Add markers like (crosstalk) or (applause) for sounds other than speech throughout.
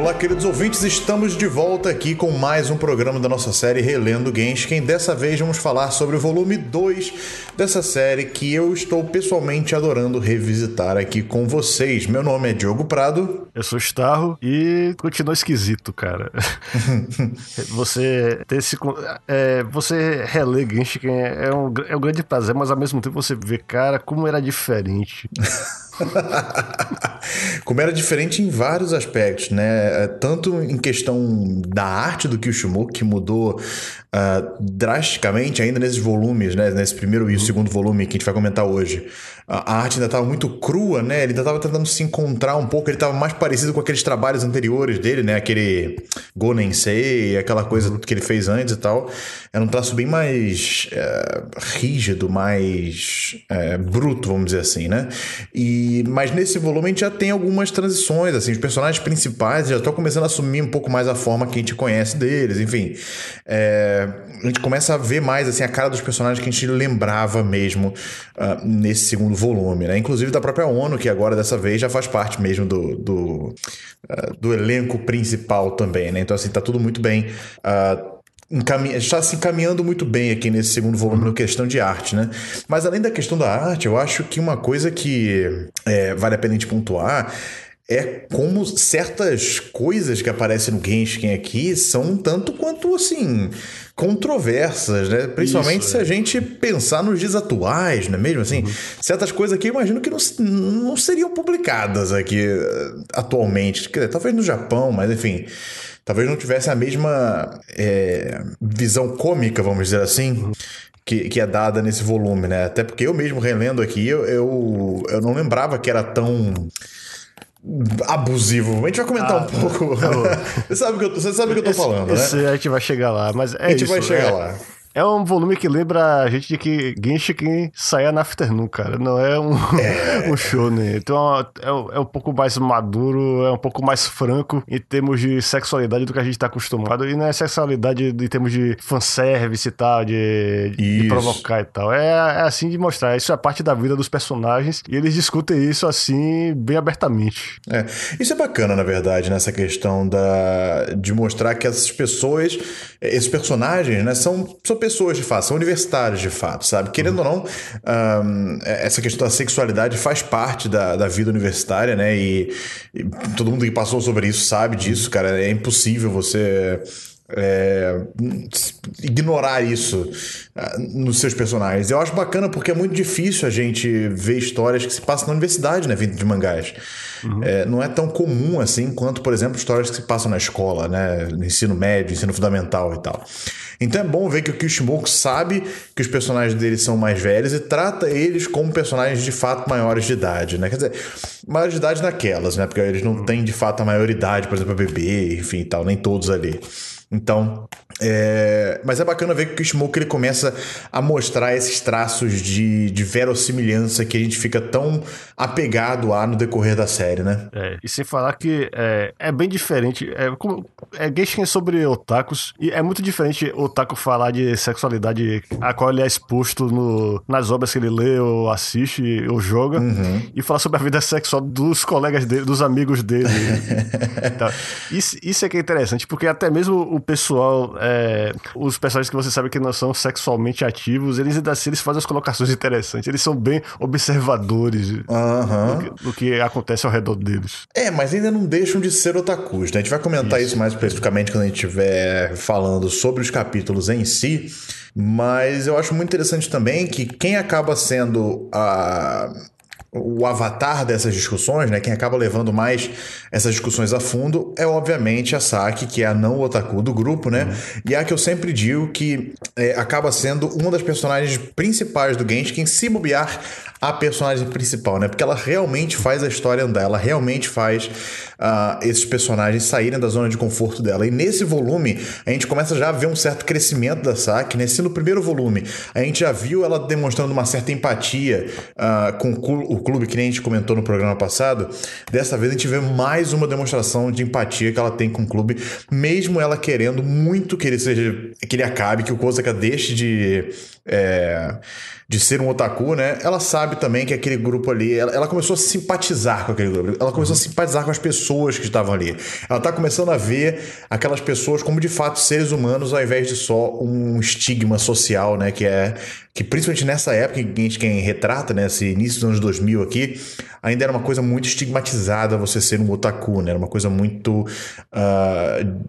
Olá, queridos ouvintes, estamos de volta aqui com mais um programa da nossa série Relendo Genshin. Dessa vez vamos falar sobre o volume 2 dessa série que eu estou pessoalmente adorando revisitar aqui com vocês. Meu nome é Diogo Prado. Eu sou Starro e continua esquisito, cara. (laughs) você ter esse, é, você reler Genshin é um, é um grande prazer, mas ao mesmo tempo você vê, cara, como era diferente. (laughs) (laughs) Como era diferente em vários aspectos, né? É, tanto em questão da arte do Kyoshimo, que mudou uh, drasticamente ainda nesses volumes, né? Nesse primeiro e o segundo volume que a gente vai comentar hoje a arte ainda estava muito crua, né? Ele ainda estava tentando se encontrar um pouco, ele estava mais parecido com aqueles trabalhos anteriores dele, né? Aquele Gonensei, aquela coisa que ele fez antes e tal. Era um traço bem mais é, rígido, mais é, bruto, vamos dizer assim, né? E, mas nesse volume a gente já tem algumas transições, assim, os personagens principais já estão começando a assumir um pouco mais a forma que a gente conhece deles, enfim. É, a gente começa a ver mais assim, a cara dos personagens que a gente lembrava mesmo uh, nesse segundo volume, né? Inclusive da própria ONU, que agora dessa vez já faz parte mesmo do, do, uh, do elenco principal também, né? Então, assim, tá tudo muito bem. Uh, está se encaminhando muito bem aqui nesse segundo volume no questão de arte, né? Mas além da questão da arte, eu acho que uma coisa que é, vale a pena a gente pontuar é como certas coisas que aparecem no Genshin aqui são um tanto quanto assim controversas, né? Principalmente Isso, se é. a gente pensar nos dias atuais, não é mesmo? Assim, uhum. certas coisas aqui eu imagino que não, não seriam publicadas aqui eh, atualmente. Talvez no Japão, mas enfim talvez não tivesse a mesma é, visão cômica, vamos dizer assim, uhum. que, que é dada nesse volume, né? Até porque eu mesmo relendo aqui, eu, eu, eu não lembrava que era tão abusivo. A gente vai comentar ah, um pouco. você, sabe que eu, você sabe o que eu tô falando, esse, né? a gente vai chegar lá, mas é A gente isso, vai chegar é, lá. É um volume que lembra a gente de que Genshin saia na Afternoon, cara. Não é um, é. (laughs) um show, né? Então é, é, um pouco mais maduro, é um pouco mais franco em termos de sexualidade do que a gente tá acostumado. E não é sexualidade em termos de fanservice e tal, de, de provocar e tal. É, é assim de mostrar. Isso é parte da vida dos personagens e eles discutem isso assim, bem abertamente. É. Isso é bacana, na verdade, nessa questão da, de mostrar que essas pessoas, esses personagens, né, são, são pessoas de fato, são universitários de fato, sabe? Querendo ou não, um, essa questão da sexualidade faz parte da, da vida universitária, né? E, e, todo mundo que passou sobre isso sabe disso, cara. É impossível você. É, ignorar isso uh, nos seus personagens. Eu acho bacana porque é muito difícil a gente ver histórias que se passam na universidade, né, vindo de mangás. Uhum. É, não é tão comum assim quanto, por exemplo, histórias que se passam na escola, né, no ensino médio, ensino fundamental e tal. Então é bom ver que o Kishimoku sabe que os personagens dele são mais velhos e trata eles como personagens de fato maiores de idade, né? Quer dizer, maiores de idade naquelas, né? Porque eles não têm de fato a maioridade, por exemplo, a bebê, enfim, tal, nem todos ali. Então, é... mas é bacana ver que o Smoke ele começa a mostrar esses traços de, de verossimilhança que a gente fica tão apegado a no decorrer da série, né? É, e sem falar que é, é bem diferente. É, como, é sobre otakus, e é muito diferente o otaku falar de sexualidade a qual ele é exposto no, nas obras que ele lê ou assiste ou joga, uhum. e falar sobre a vida sexual dos colegas dele, dos amigos dele. (laughs) então, isso, isso é que é interessante, porque até mesmo o o pessoal, é, os personagens que você sabe que não são sexualmente ativos, eles ainda assim eles fazem as colocações interessantes. Eles são bem observadores uhum. do, que, do, que, acontece ao redor deles. É, mas ainda não deixam de ser otakus, né? A gente vai comentar isso, isso mais especificamente quando a gente estiver falando sobre os capítulos em si. Mas eu acho muito interessante também que quem acaba sendo a, o avatar dessas discussões, né, quem acaba levando mais essas discussões a fundo é obviamente a Saki, que é a não otaku do grupo, né? Uhum. E é a que eu sempre digo que é, acaba sendo uma das personagens principais do Genshin, se bobear a personagem principal, né? Porque ela realmente faz a história andar, ela realmente faz uh, esses personagens saírem da zona de conforto dela. E nesse volume, a gente começa já a ver um certo crescimento da Saki, né? Se no primeiro volume a gente já viu ela demonstrando uma certa empatia uh, com o clube, que nem a gente comentou no programa passado, dessa vez a gente vê mais uma demonstração de empatia que ela tem com o clube, mesmo ela querendo muito que ele seja que ele acabe, que o Kozaka deixe de é, de ser um otaku, né? Ela sabe também que aquele grupo ali, ela, ela começou a simpatizar com aquele grupo, ela começou uhum. a simpatizar com as pessoas que estavam ali. Ela tá começando a ver aquelas pessoas como de fato seres humanos ao invés de só um estigma social, né? Que é que principalmente nessa época que a gente quem retrata, né? Esse início dos anos 2000 aqui, ainda era uma coisa muito estigmatizada você ser um otaku, né? Era uma coisa muito uh,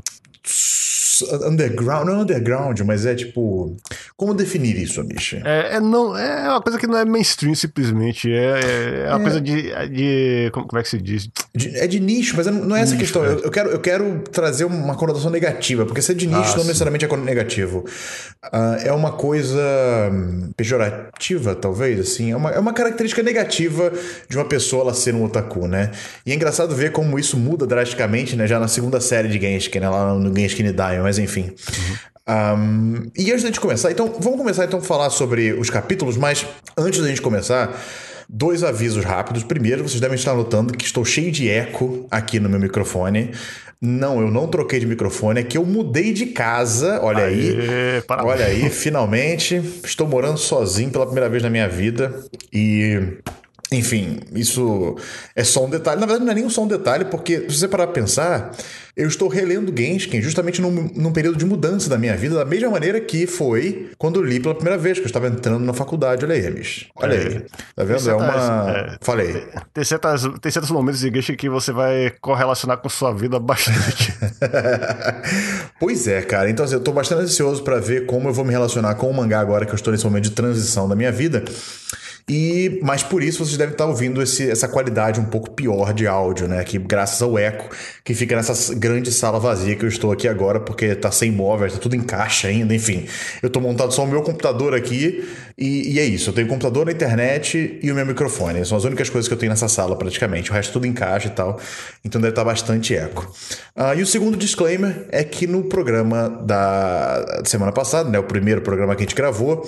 underground, não é underground, mas é tipo. Como definir isso, Misha? É, é, não, é uma coisa que não é mainstream simplesmente. É, é uma é. coisa de. de como, é que se diz? De, é de nicho, mas não é essa nicho, questão. É. Eu, eu, quero, eu quero trazer uma conotação negativa, porque ser de nicho ah, não sim. necessariamente é negativo. Uh, é uma coisa pejorativa, talvez, assim. É uma, é uma característica negativa de uma pessoa ela ser um otaku, né? E é engraçado ver como isso muda drasticamente, né? Já na segunda série de Genshin, né? Lá no Genshin Diamond mas enfim. Uhum. Um, e antes da gente começar, então, vamos começar então a falar sobre os capítulos, mas antes da gente começar, dois avisos rápidos. Primeiro, vocês devem estar notando que estou cheio de eco aqui no meu microfone. Não, eu não troquei de microfone, é que eu mudei de casa. Olha Aê, aí. Parabéns. Olha aí, finalmente. Estou morando sozinho pela primeira vez na minha vida. E enfim, isso é só um detalhe. Na verdade, não é nem só um detalhe, porque se você parar pra pensar, eu estou relendo Genshin justamente num, num, período de mudança da minha vida, da mesma maneira que foi quando eu li pela primeira vez, que eu estava entrando na faculdade. Olha aí, Remis. Olha é. aí. Tá vendo? é uma. É, Falei. Tem, certas, tem certos momentos de Genshin que você vai correlacionar com sua vida bastante. (laughs) pois é, cara. Então, assim, eu estou bastante ansioso para ver como eu vou me relacionar com o mangá agora que eu estou nesse momento de transição da minha vida. E, mas por isso vocês devem estar ouvindo esse, essa qualidade um pouco pior de áudio, né? Que graças ao eco que fica nessa grande sala vazia que eu estou aqui agora, porque tá sem móveis, tá tudo em caixa ainda, enfim. Eu tô montado só o meu computador aqui e, e é isso. Eu tenho computador, a internet e o meu microfone. São as únicas coisas que eu tenho nessa sala praticamente. O resto tudo em caixa e tal. Então deve estar bastante eco. Uh, e o segundo disclaimer é que no programa da semana passada, né? O primeiro programa que a gente gravou,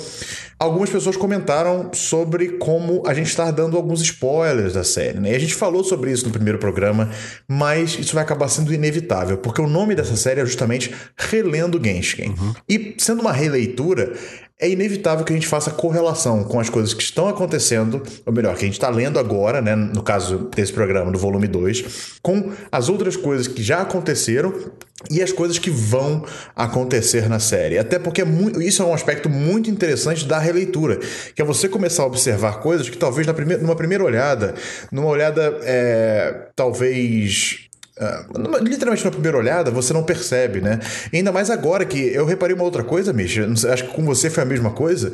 algumas pessoas comentaram sobre como a gente está dando alguns spoilers da série. Né? E a gente falou sobre isso no primeiro programa, mas isso vai acabar sendo inevitável, porque o nome dessa série é justamente Relendo Genshin. Uhum. E sendo uma releitura, é inevitável que a gente faça correlação com as coisas que estão acontecendo, ou melhor, que a gente está lendo agora, né, no caso desse programa, do volume 2, com as outras coisas que já aconteceram e as coisas que vão acontecer na série. Até porque é muito, isso é um aspecto muito interessante da releitura, que é você começar a observar coisas que talvez na primeira, numa primeira olhada, numa olhada é, talvez Uh, literalmente na primeira olhada você não percebe, né? Ainda mais agora que eu reparei uma outra coisa, Misha, acho que com você foi a mesma coisa.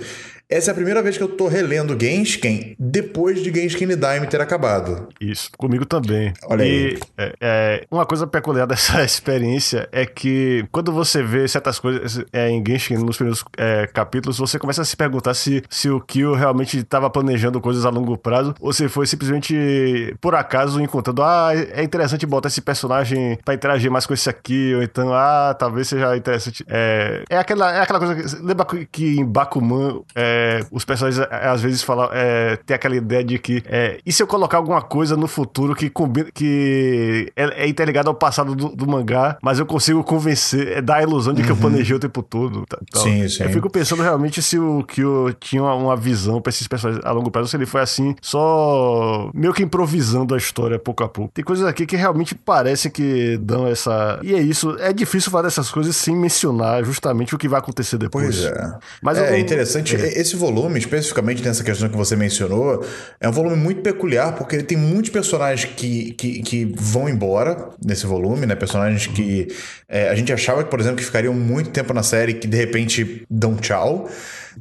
Essa é a primeira vez que eu tô relendo Genshin depois de Genshin Daime ter acabado. Isso, comigo também. Olha e, aí. É, é, uma coisa peculiar (laughs) dessa experiência é que quando você vê certas coisas é, em Genshin nos primeiros é, capítulos, você começa a se perguntar se, se o Kyo realmente estava planejando coisas a longo prazo ou se foi simplesmente por acaso encontrando, ah, é interessante botar esse personagem para interagir mais com esse aqui, ou então, ah, talvez seja interessante. É, é, aquela, é aquela coisa. Que, lembra que em Bakuman. É, é, os personagens é, às vezes falam, é, tem aquela ideia de que é, e se eu colocar alguma coisa no futuro que combina, que é, é interligada ao passado do, do, mangá, mas eu consigo convencer, é, dar a ilusão de que uhum. eu planejei o tempo todo. Tá, tá. Sim, sim. Eu fico pensando realmente se o Kyo tinha uma, uma visão para esses personagens a longo prazo, se ele foi assim, só meio que improvisando a história pouco a pouco. Tem coisas aqui que realmente parece que dão essa. E é isso, é difícil falar dessas coisas sem mencionar justamente o que vai acontecer depois. Pois é. Mas é, interessante. É. Esse volume, especificamente nessa questão que você mencionou, é um volume muito peculiar porque ele tem muitos personagens que, que, que vão embora nesse volume, né? Personagens que é, a gente achava, por exemplo, que ficariam muito tempo na série que de repente dão tchau.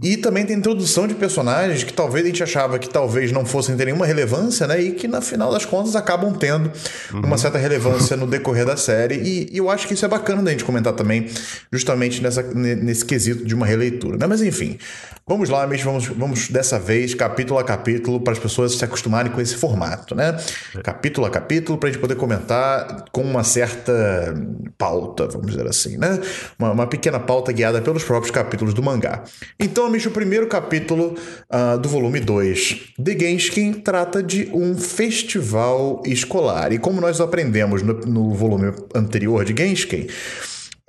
E também tem introdução de personagens que talvez a gente achava que talvez não fossem ter nenhuma relevância, né? E que na final das contas acabam tendo uhum. uma certa relevância no decorrer da série. E, e, eu acho que isso é bacana da gente comentar também, justamente nessa, nesse quesito de uma releitura, né? Mas enfim, vamos lá, mesmo, vamos, vamos dessa vez, capítulo a capítulo, para as pessoas se acostumarem com esse formato, né? É. Capítulo a capítulo, para a gente poder comentar com uma certa pauta, vamos dizer assim, né? Uma, uma pequena pauta guiada pelos próprios capítulos do mangá. Então, Amigo, o primeiro capítulo uh, do volume 2 de Genshin trata de um festival escolar. E como nós aprendemos no, no volume anterior de Genshin,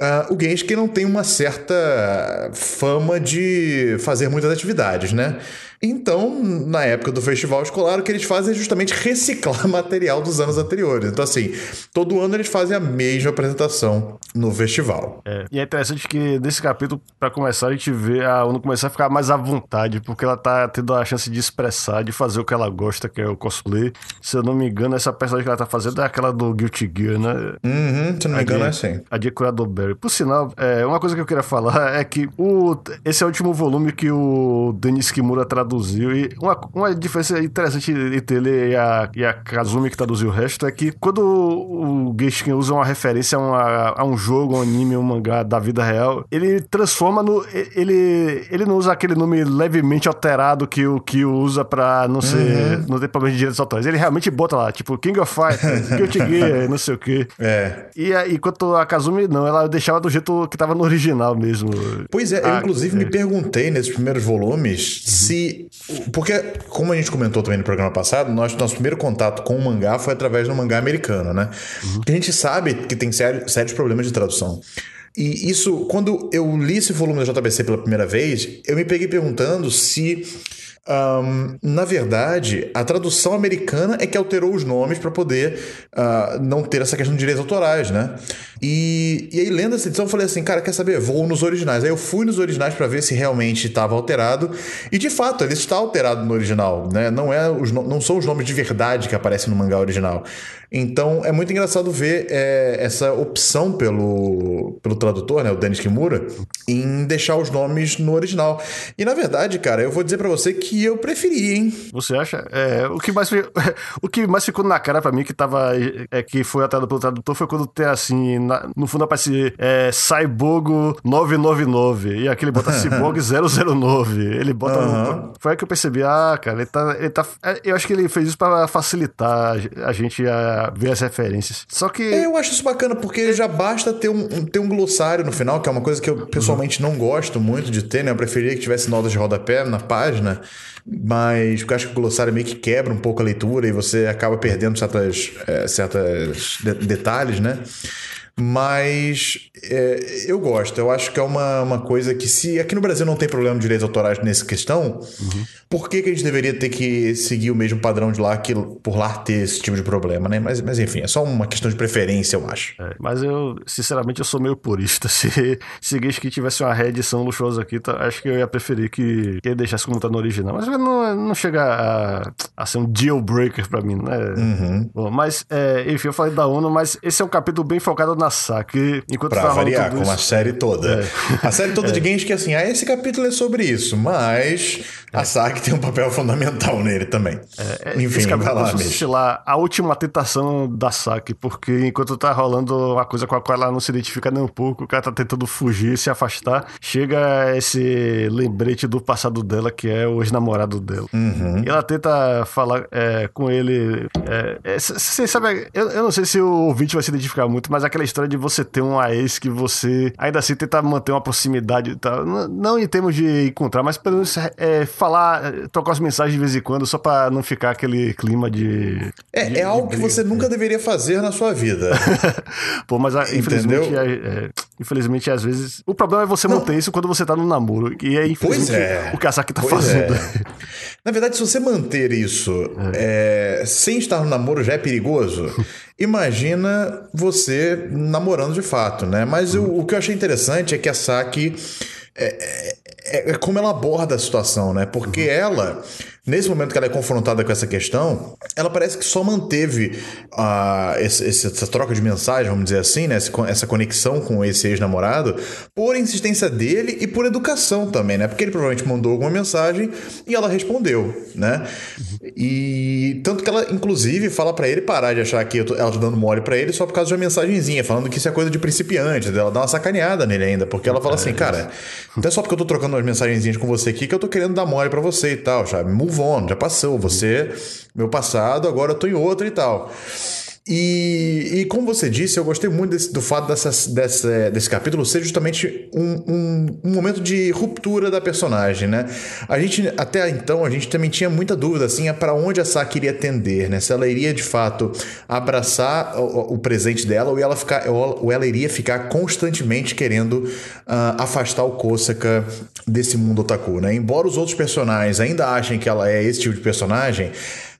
Uh, o Genshin não tem uma certa fama de fazer muitas atividades, né? Então, na época do festival escolar, o que eles fazem é justamente reciclar (laughs) material dos anos anteriores. Então, assim, todo ano eles fazem a mesma apresentação no festival. É, e é interessante que nesse capítulo, para começar, a gente vê a Uno começar a ficar mais à vontade, porque ela tá tendo a chance de expressar, de fazer o que ela gosta, que é o cosplay. Se eu não me engano, essa personagem que ela tá fazendo é aquela do Guilty Gear, né? Uhum, se eu não me engano, é assim. A de Curador Berry. Por sinal, é, uma coisa que eu queria falar (laughs) é que o, esse é o último volume que o Denis Kimura traduziu traduziu. E uma, uma diferença interessante entre ele e a, e a Kazumi, que traduziu o resto, é que quando o Genshin usa uma referência a, uma, a um jogo, um anime, um mangá da vida real, ele transforma no. Ele, ele não usa aquele nome levemente alterado que o que usa pra não ser. Uhum. não ter problema de direitos autorais. Ele realmente bota lá, tipo, King of Fighters, (laughs) Guilty Gear, não sei o quê. É. E, enquanto a Kazumi não, ela deixava do jeito que tava no original mesmo. Pois é, eu ah, inclusive é. me perguntei nesses primeiros volumes uhum. se porque, como a gente comentou também no programa passado, nosso, nosso primeiro contato com o mangá foi através do mangá americano, né? Uhum. A gente sabe que tem sério, sérios problemas de tradução. E isso, quando eu li esse volume da JBC pela primeira vez, eu me peguei perguntando se um, na verdade, a tradução americana é que alterou os nomes para poder uh, não ter essa questão de direitos autorais, né? E, e aí, lendo essa edição, eu falei assim, cara, quer saber? Vou nos originais. Aí eu fui nos originais para ver se realmente estava alterado. E de fato, ele está alterado no original, né? Não, é os, não são os nomes de verdade que aparecem no mangá original. Então é muito engraçado ver é, essa opção pelo, pelo tradutor, né, o Denis Kimura, em deixar os nomes no original. E na verdade, cara, eu vou dizer para você que eu preferi, hein? Você acha? É, o, que mais, (laughs) o que mais ficou na cara para mim que tava é, que foi alterado pelo tradutor foi quando tem assim, na, no fundo aparece é, Cyborgo 999 e aquele bota (laughs) Cyborg 009. Ele bota. No, foi aí que eu percebi, ah, cara, ele tá, ele tá. É, eu acho que ele fez isso para facilitar a gente a ver as referências. Só que. Eu acho isso bacana, porque já basta ter um, ter um glossário no final, que é uma coisa que eu pessoalmente não gosto muito de ter, né? Eu preferia que tivesse notas de rodapé na página. Mas eu acho que o glossário meio que quebra um pouco a leitura e você acaba perdendo certas, é, certas de detalhes, né? Mas é, eu gosto, eu acho que é uma, uma coisa que, se aqui no Brasil não tem problema de direitos autorais nessa questão, uhum. por que, que a gente deveria ter que seguir o mesmo padrão de lá que por lá ter esse tipo de problema, né? Mas, mas enfim, é só uma questão de preferência, eu acho. É, mas eu, sinceramente, eu sou meio purista. (laughs) Se, se que tivesse uma reedição luxuosa aqui, tá, acho que eu ia preferir que, que ele deixasse como tá no original. Mas não, não chega a, a ser um deal breaker pra mim, né? Uhum. Bom, mas, é, enfim, eu falei da ONU, mas esse é um capítulo bem focado na saque. Enquanto pra variar, como a série toda. É. A série toda é. de games que assim, ah, esse capítulo é sobre isso, mas a SAC tem um papel fundamental nele também. É, é Enfim, vai lá, mesmo. lá a última tentação da SAC, porque enquanto tá rolando uma coisa com a qual ela não se identifica nem um pouco, o cara tá tentando fugir, se afastar, chega esse lembrete do passado dela, que é o ex-namorado dela. Uhum. E ela tenta falar é, com ele. Você é, sabe, eu, eu não sei se o ouvinte vai se identificar muito, mas aquela história de você ter uma ex que você ainda assim tenta manter uma proximidade e tal. Não, não em termos de encontrar, mas pelo menos é, falar, trocar as mensagens de vez em quando, só para não ficar aquele clima de. É, de, é algo que você nunca deveria fazer na sua vida. (laughs) Pô, mas ah, infelizmente, é, é, infelizmente, às vezes. O problema é você não. manter isso quando você tá no namoro. E é infelizmente é. o que a Saki tá pois fazendo. É. (laughs) Na verdade, se você manter isso é. sem estar no namoro já é perigoso. (laughs) Imagina você namorando de fato, né? Mas o, o que eu achei interessante é que a Saki é, é, é, como ela aborda a situação, né? Porque uhum. ela Nesse momento que ela é confrontada com essa questão, ela parece que só manteve uh, esse, essa troca de mensagem, vamos dizer assim, né? essa conexão com esse ex-namorado, por insistência dele e por educação também, né? Porque ele provavelmente mandou alguma mensagem e ela respondeu, né? E tanto que ela, inclusive, fala para ele parar de achar que ela tá dando mole para ele só por causa de uma mensagenzinha, falando que isso é coisa de principiante. Ela dá uma sacaneada nele ainda, porque ela fala assim, cara, não é só porque eu tô trocando umas mensagenzinhas com você aqui que eu tô querendo dar mole para você e tal, sabe? Move on, já passou. Você, meu passado, agora eu tô em outro e tal. E, e como você disse, eu gostei muito desse, do fato dessa, desse capítulo ser justamente um, um, um, momento de ruptura da personagem, né? A gente, até então, a gente também tinha muita dúvida, assim, é para onde a Saki iria tender, né? Se ela iria, de fato, abraçar o, o presente dela ou ela, ficar, ou ela iria ficar constantemente querendo uh, afastar o Kosaka desse mundo otaku, né? Embora os outros personagens ainda achem que ela é esse tipo de personagem,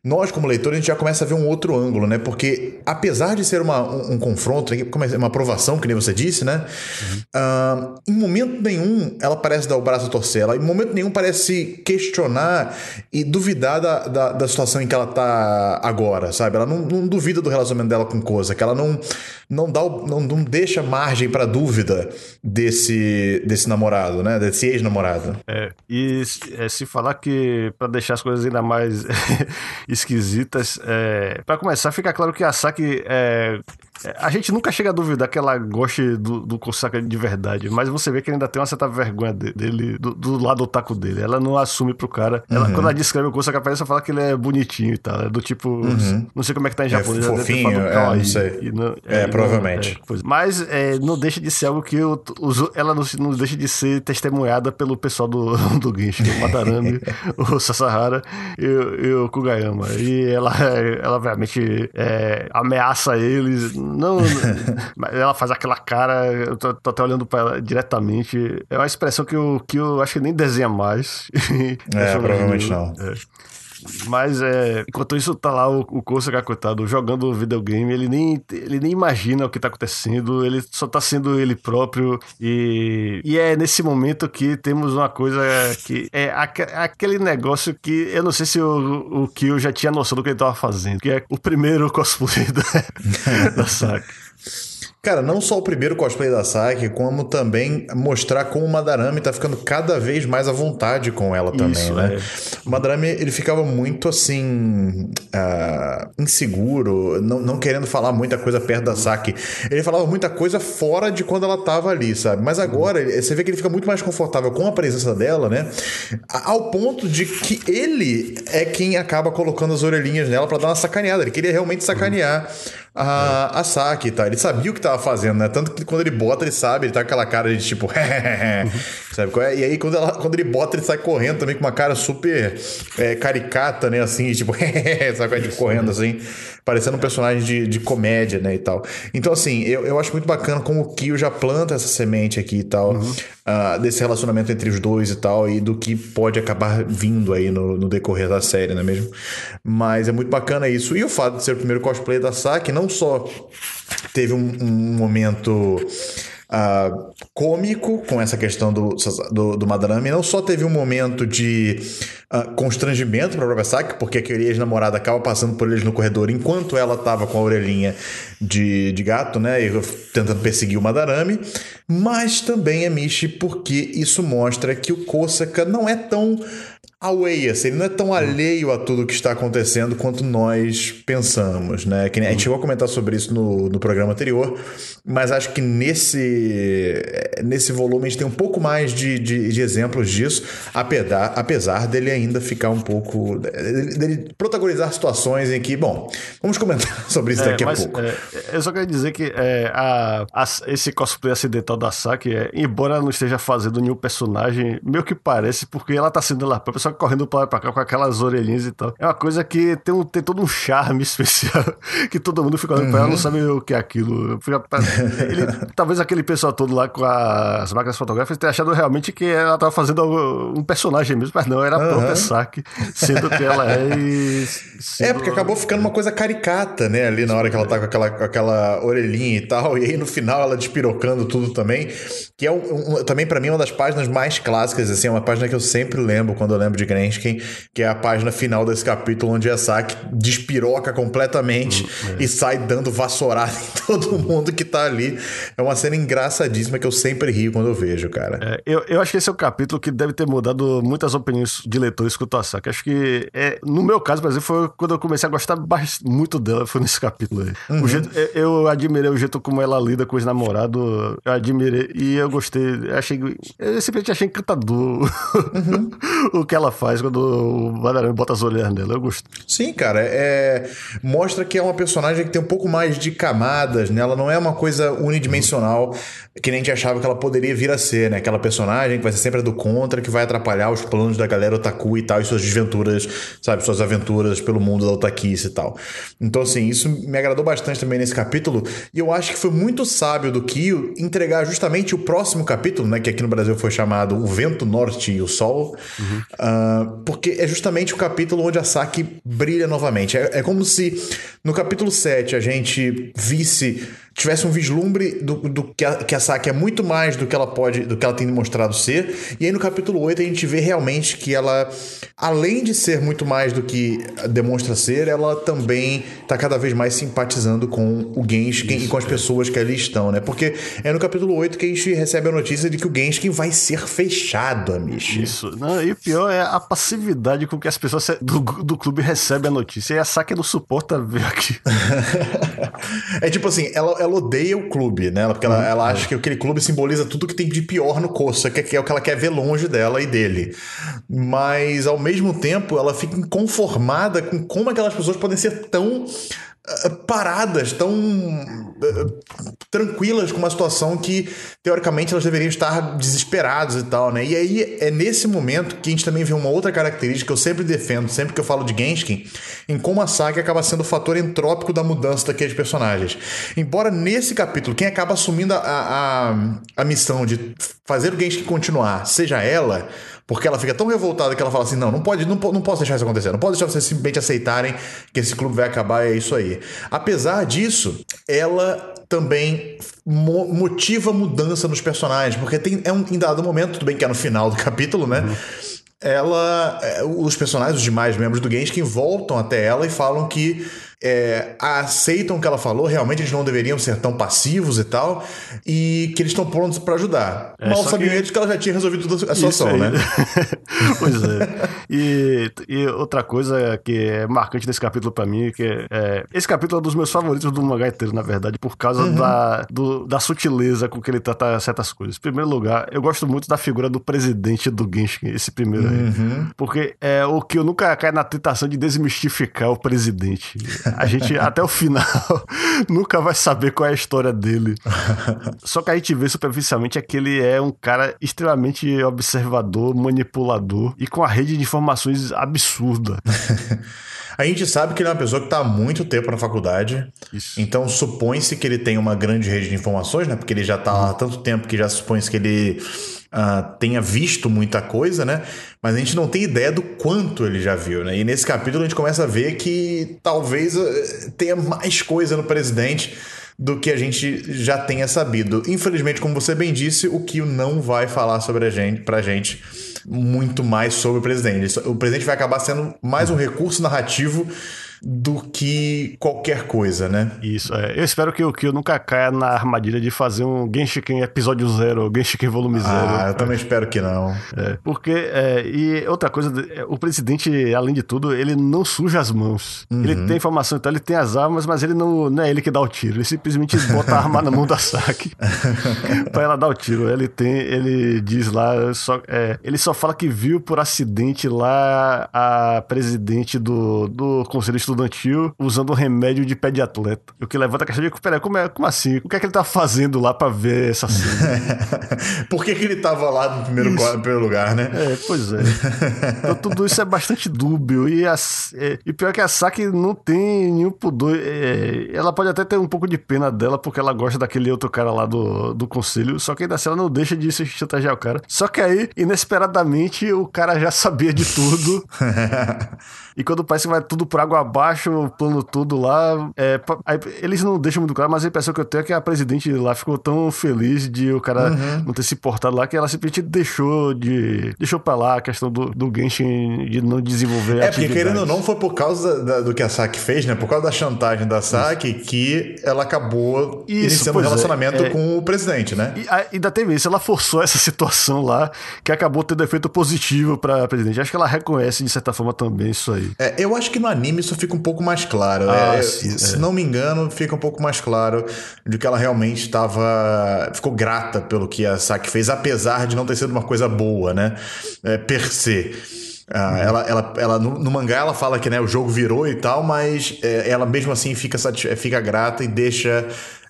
nós, como leitores, a gente já começa a ver um outro ângulo, né? Porque, apesar de ser uma, um, um confronto, uma aprovação, que nem você disse, né? Uhum. Uh, em momento nenhum ela parece dar o braço a torcer. Ela, em momento nenhum, parece questionar e duvidar da, da, da situação em que ela tá agora, sabe? Ela não, não duvida do relacionamento dela com Koza, que ela não, não, dá o, não, não deixa margem para dúvida desse, desse namorado, né? Desse ex-namorado. É, e é, se falar que, para deixar as coisas ainda mais (laughs) esquisitas. É, para começar, fica claro que a Saki é, a gente nunca chega a duvidar que ela goste do, do Kosaka de verdade, mas você vê que ele ainda tem uma certa vergonha dele, do, do lado otaku dele. Ela não assume pro cara. Ela, uhum. Quando ela descreve o Kosaka, parece fala que ele é bonitinho e tal. É do tipo. Uhum. Não sei como é que tá em é japonês. É fofinho, é, não sei. Não, é, é, provavelmente. Não, é, mas não deixa de ser algo que o, ela não, não, deixa de ser testemunhada pelo pessoal do, (laughs) do Genshin, o Madarame, (laughs) o Sasahara e, e, o Kugayama. E ela, (laughs) ela obviamente ameaça eles não, (laughs) ela faz aquela cara, eu tô, tô até olhando para ela diretamente. É uma expressão que eu, que eu acho que nem desenha mais. (laughs) É, provavelmente não. É. Mas é, enquanto isso tá lá o, o Kosaka, coitado, jogando videogame, ele nem, ele nem imagina o que tá acontecendo, ele só tá sendo ele próprio. E, e é nesse momento que temos uma coisa que é aquele negócio que eu não sei se o, o Kyo já tinha noção do que ele tava fazendo, que é o primeiro cosplay (laughs) da, da. Cara, não só o primeiro cosplay da Saki, como também mostrar como o Madarame tá ficando cada vez mais à vontade com ela também, Isso, né? É. O Madarame, ele ficava muito assim. Uh, inseguro, não, não querendo falar muita coisa perto da Saki. Ele falava muita coisa fora de quando ela tava ali, sabe? Mas agora, uhum. você vê que ele fica muito mais confortável com a presença dela, né? Ao ponto de que ele é quem acaba colocando as orelhinhas nela para dar uma sacaneada. Ele queria realmente sacanear. Uhum a, a Saki, tá? Ele sabia o que tava fazendo, né? Tanto que quando ele bota, ele sabe, ele tá com aquela cara de tipo, (laughs) sabe é? E aí quando, ela, quando ele bota, ele sai correndo também com uma cara super é, caricata, né? Assim, (laughs) tipo, (laughs) sabe correndo assim parecendo um personagem de, de comédia, né, e tal. Então, assim, eu, eu acho muito bacana como o Kyo já planta essa semente aqui e tal, uhum. uh, desse relacionamento entre os dois e tal, e do que pode acabar vindo aí no, no decorrer da série, não é mesmo? Mas é muito bacana isso. E o fato de ser o primeiro cosplay da Saki, não só teve um, um momento uh, cômico com essa questão do, do, do Madarame. Não só teve um momento de uh, constrangimento para própria Saki, porque aquele ex-namorado acaba passando por eles no corredor enquanto ela estava com a orelhinha de, de gato, né? E tentando perseguir o Madarame. Mas também é Michi porque isso mostra que o Kosaka não é tão away, assim, ele não é tão alheio a tudo que está acontecendo quanto nós pensamos, né? Que a gente chegou a comentar sobre isso no, no programa anterior, mas acho que nesse, nesse volume a gente tem um pouco mais de, de, de exemplos disso, apesar, apesar dele ainda ficar um pouco. dele, dele protagonizar situações em que, bom, vamos comentar (laughs) sobre isso é, daqui mas, a pouco. É, eu só quero dizer que é, a, a, esse cosplay acidental da Saki, é, embora ela não esteja fazendo nenhum personagem, meio que parece, porque ela está sendo ela própria, só correndo pra lá pra cá com aquelas orelhinhas e tal. É uma coisa que tem, um, tem todo um charme (laughs) especial que todo mundo fica olhando uhum. pra ela não uhum. sabe o que é aquilo. Ele, (laughs) talvez aquele pessoal todo lá com as máquinas fotográficas tenha achado realmente que ela tava fazendo um personagem mesmo, mas não, era a própria Saki, sendo que ela é e... Sendo... (laughs) É, porque acabou ficando uma coisa caricata, né, ali na hora que ela tá com aquela, com aquela orelhinha e tal, e aí no final ela despirocando tudo também, que é um, um, também para mim uma das páginas mais clássicas, assim, é uma página que eu sempre lembro quando eu lembro de Grenskin, que é a página final desse capítulo, onde a Saki despiroca completamente uhum, é. e sai dando vassourada em (laughs) todo mundo que tá ali. É uma cena engraçadíssima que eu sempre rio quando eu vejo, cara. É, eu, eu acho que esse é o capítulo que deve ter mudado muitas opiniões de leitores com a Saki. Acho que, é, no meu caso, por exemplo, foi quando eu comecei a gostar muito dela, foi nesse capítulo aí. Uhum. Jeito, eu, eu admirei o jeito como ela lida com os namorados, eu admirei e eu gostei, achei, eu simplesmente achei encantador (laughs) uhum. o que ela ela faz quando o Madarame bota as olheiras nela. Eu gosto. Sim, cara. É... Mostra que é uma personagem que tem um pouco mais de camadas, né? Ela não é uma coisa unidimensional que nem a gente achava que ela poderia vir a ser, né? Aquela personagem que vai ser sempre do contra, que vai atrapalhar os planos da galera otaku e tal, e suas desventuras, sabe? Suas aventuras pelo mundo da otakice e tal. Então, assim, isso me agradou bastante também nesse capítulo. E eu acho que foi muito sábio do Kyo entregar justamente o próximo capítulo, né? Que aqui no Brasil foi chamado O Vento Norte e o Sol. Uhum. Uh, porque é justamente o capítulo onde a Saki brilha novamente. É, é como se no capítulo 7 a gente visse tivesse um vislumbre do, do que, a, que a Saki é muito mais do que ela pode, do que ela tem demonstrado ser. E aí no capítulo 8 a gente vê realmente que ela, além de ser muito mais do que demonstra ser, ela também está cada vez mais simpatizando com o Genshin Isso, e com as é. pessoas que ali estão, né? Porque é no capítulo 8 que a gente recebe a notícia de que o Genshin vai ser fechado, Amish. Isso. Não, e o pior é a passividade com que as pessoas do, do clube recebem a notícia. E a Saki não suporta ver aqui. (laughs) é tipo assim, ela, ela ela odeia o clube, né? Porque ela, uhum. ela acha que aquele clube simboliza tudo que tem de pior no Coça, que é o que ela quer ver longe dela e dele. Mas, ao mesmo tempo, ela fica inconformada com como aquelas pessoas podem ser tão paradas, tão uh, tranquilas com uma situação que, teoricamente, elas deveriam estar desesperadas e tal, né? E aí é nesse momento que a gente também vê uma outra característica que eu sempre defendo, sempre que eu falo de Genshin, em como a saga acaba sendo o fator entrópico da mudança daqueles personagens. Embora nesse capítulo, quem acaba assumindo a, a, a missão de fazer o Genshin continuar seja ela, porque ela fica tão revoltada que ela fala assim: não, não pode, não, não posso deixar isso acontecer, não posso deixar vocês simplesmente aceitarem que esse clube vai acabar é isso aí. Apesar disso, ela também mo motiva mudança nos personagens, porque tem, é um em dado momento, tudo bem que é no final do (laughs) capítulo, né? Uhum. Ela, é, os personagens, os demais membros do Genshin voltam até ela e falam que é, aceitam o que ela falou, realmente eles não deveriam ser tão passivos e tal, e que eles estão prontos para ajudar. É, Mal sabiam que... eles que ela já tinha resolvido toda a situação, né? (laughs) pois é. E, e, outra coisa que é marcante nesse capítulo para mim, que é, esse capítulo é um dos meus favoritos do mangá inteiro, na verdade, por causa uhum. da, do, da sutileza com que ele trata certas coisas. Em primeiro lugar, eu gosto muito da figura do presidente do Genshin, esse primeiro uhum. aí, porque é o que eu nunca caio na tentação de desmistificar o presidente. (laughs) A gente, até o final, (laughs) nunca vai saber qual é a história dele. (laughs) Só que a gente vê superficialmente é que ele é um cara extremamente observador, manipulador e com a rede de informações absurda. (laughs) A gente sabe que ele é uma pessoa que está há muito tempo na faculdade. Isso. Então supõe-se que ele tem uma grande rede de informações, né? Porque ele já está há tanto tempo que já supõe-se que ele uh, tenha visto muita coisa, né? Mas a gente não tem ideia do quanto ele já viu, né? E nesse capítulo a gente começa a ver que talvez uh, tenha mais coisa no presidente do que a gente já tenha sabido. Infelizmente, como você bem disse, o Kio não vai falar sobre a gente, pra gente muito mais sobre o presidente. O presidente vai acabar sendo mais um recurso narrativo do que qualquer coisa, né? Isso, é. Eu espero que o Kyo nunca caia na armadilha de fazer um Genshiken episódio zero, Genshiken volume zero. Ah, eu também espero que não. É, porque, é, e outra coisa, o presidente, além de tudo, ele não suja as mãos. Uhum. Ele tem informação, então ele tem as armas, mas ele não, não é ele que dá o tiro. Ele simplesmente bota a arma na mão da Saki (laughs) pra ela dar o tiro. Ele tem, ele diz lá, só, é, ele só fala que viu por acidente lá a presidente do, do Conselho estudantil usando um remédio de pé de atleta. O que levanta a questão de, peraí, como, é, como assim? O que é que ele tá fazendo lá pra ver essa cena? (laughs) Por que, que ele tava lá no primeiro, quadro, no primeiro lugar, né? É, pois é. então tudo isso é bastante dúbio. E, as, é, e pior que a Saki não tem nenhum pudor. É, ela pode até ter um pouco de pena dela, porque ela gosta daquele outro cara lá do, do conselho, só que ainda assim ela não deixa de se chantagear o cara. Só que aí, inesperadamente, o cara já sabia de tudo. (laughs) e quando parece que vai tudo por água abaixo, plano todo lá. É, eles não deixam muito claro, mas a impressão que eu tenho é que a presidente lá ficou tão feliz de o cara uhum. não ter se portado lá que ela simplesmente deixou de. deixou pra lá a questão do, do Genshin de não desenvolver. É, porque querendo ou não, foi por causa da, do que a Saki fez, né? Por causa da chantagem da Saki isso. que ela acabou isso, iniciando um é, relacionamento é, com o presidente, né? E ainda teve isso, ela forçou essa (laughs) situação lá que acabou tendo efeito positivo pra presidente. Acho que ela reconhece de certa forma também isso aí. É, eu acho que no anime isso fica um pouco mais claro. Ah, é, sim, se é. não me engano, fica um pouco mais claro de que ela realmente estava. ficou grata pelo que a Saki fez, apesar de não ter sido uma coisa boa, né? É, per se. Ah, ela, ela, ela no, no, mangá ela fala que né, o jogo virou e tal, mas é, ela mesmo assim fica, fica grata e deixa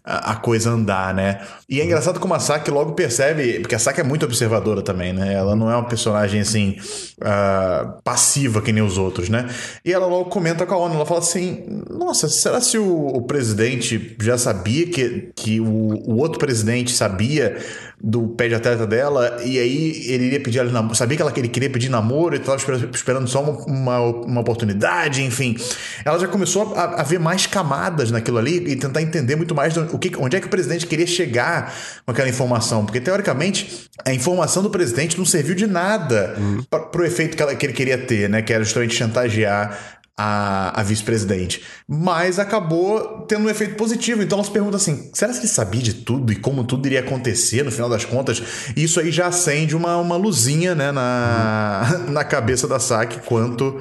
a, coisa andar, né? E é engraçado como a Saki logo percebe, porque a Saki é muito observadora também, né? Ela não é uma personagem assim uh, passiva que nem os outros, né? E ela logo comenta com a ONU, ela fala assim: Nossa, será se o, o presidente já sabia que, que o, o outro presidente sabia do pé de atleta dela, e aí ele iria pedir ela namoro, sabia que ela ele queria pedir namoro e estava esperando só uma, uma, uma, oportunidade, enfim. Ela já começou a, a, ver mais camadas naquilo ali e tentar entender muito mais do, o que, onde é que o presidente queria chegar com aquela informação, porque teoricamente a informação do presidente não serviu de nada uhum. para o efeito que, ela, que ele queria ter, né, que era justamente chantagear a, a vice-presidente. Mas acabou tendo um efeito positivo. Então ela se pergunta assim: será que ele sabia de tudo e como tudo iria acontecer no final das contas? Isso aí já acende uma, uma luzinha né, na, (laughs) na cabeça da Saki quanto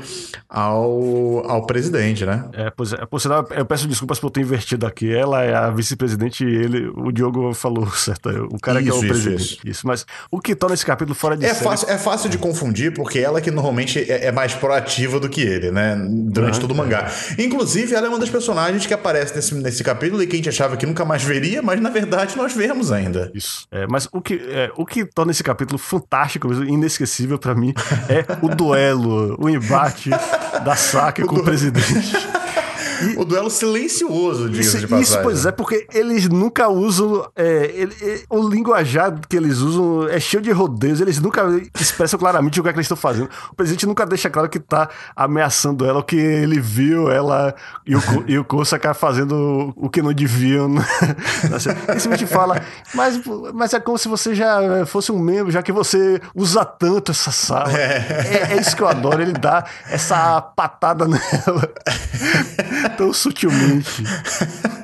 ao, ao presidente, né? É, pois é. Por sinal, eu peço desculpas por ter invertido aqui. Ela é a vice-presidente e ele, o Diogo falou, (laughs) certo? O cara isso, que é o isso, presidente. Isso. isso. Mas o que torna esse capítulo fora de é série... Fácil, é fácil de confundir, porque ela que normalmente é, é mais proativa do que ele, né? Durante todo o mangá. Inclusive, ela é uma das personagens que aparece nesse, nesse capítulo e que a gente achava que nunca mais veria, mas na verdade nós vemos ainda. Isso. É, mas o que, é, o que torna esse capítulo fantástico, inesquecível para mim, é o duelo, o embate da Saki (laughs) com o presidente. (laughs) o duelo silencioso, diga de passagem. Isso, pois é, porque eles nunca usam. É, ele, o linguajar que eles usam é cheio de rodeios, eles nunca expressam claramente o que é que eles estão fazendo. O presidente nunca deixa claro que tá ameaçando ela, ou que ele viu ela e o, e o Kosaka fazendo o que não deviam. Né? (laughs) Ele simplesmente fala, mas, mas é como se você já fosse um membro, já que você usa tanto essa sala. É, é, é isso que eu adoro, ele dá essa patada nela. (laughs) Tão sutilmente. (laughs)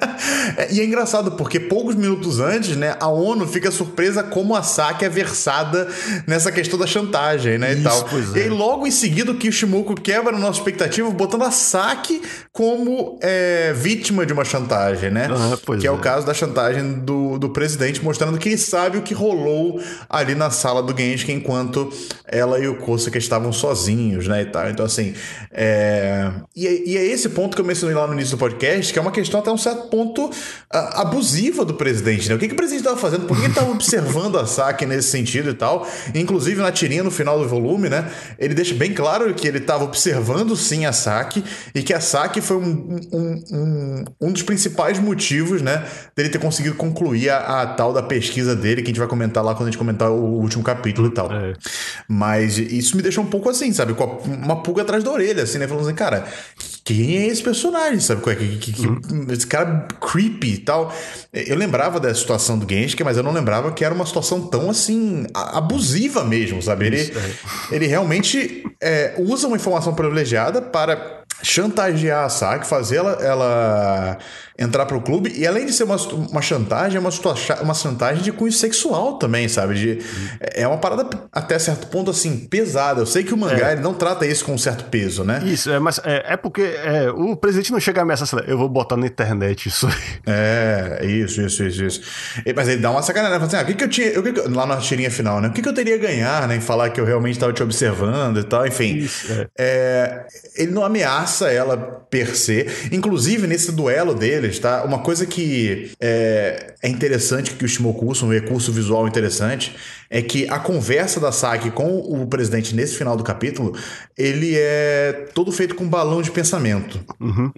É, e é engraçado porque poucos minutos antes, né, a ONU fica surpresa como a Saki é versada nessa questão da chantagem, né, Isso, e tal. É. E aí, logo em seguida o Kishimoku quebra a nossa expectativa botando a Saki como é, vítima de uma chantagem, né? Ah, que é, é, o caso da chantagem do, do presidente, mostrando que ele sabe o que rolou ali na sala do Genshin enquanto ela e o Kosuke estavam sozinhos, né, e tal. Então, assim, é... E, é, e é esse ponto que eu mencionei lá no início do podcast, que é uma questão até um certo ponto abusiva do presidente, né? O que, que o presidente estava fazendo? Por que ele estava observando a Saki nesse sentido e tal? Inclusive, na tirinha no final do volume, né? Ele deixa bem claro que ele estava observando sim a Saki e que a Saki foi um, um, um, um, dos principais motivos, né? Dele ter conseguido concluir a, a, tal da pesquisa dele, que a gente vai comentar lá quando a gente comentar o último capítulo e tal. É. Mas isso me deixa um pouco assim, sabe? Com uma pulga atrás da orelha, assim, né? Falando assim, cara, quem é esse personagem, sabe? Que, que, que, uhum. Esse cara creepy e tal. Eu lembrava da situação do Genshin, mas eu não lembrava que era uma situação tão assim abusiva mesmo, sabe? Ele, é. ele realmente é, usa uma informação privilegiada para chantagear a Saki, fazer ela, ela entrar pro clube. E além de ser uma, uma chantagem, é uma, uma chantagem de cunho sexual também, sabe? De, É uma parada até certo ponto, assim, pesada. Eu sei que o mangá é. ele não trata isso com um certo peso, né? Isso, é, mas é, é porque é, o presidente não chega a ameaçar, eu vou botar na internet isso aí. É, isso, isso, isso, isso. Mas ele dá uma sacanagem, né? assim, ah, o que, que eu tinha. O que que, lá na tirinha final, né? O que, que eu teria a ganhar, né? Em falar que eu realmente estava te observando e tal, enfim. Isso, é. é. ele não ameaça ela per se. Inclusive, nesse duelo dele tá? Uma coisa que é, é interessante que o Shimoku um recurso visual interessante, é que a conversa da Saki com o presidente nesse final do capítulo, ele é todo feito com balão de pensamento. Uhum.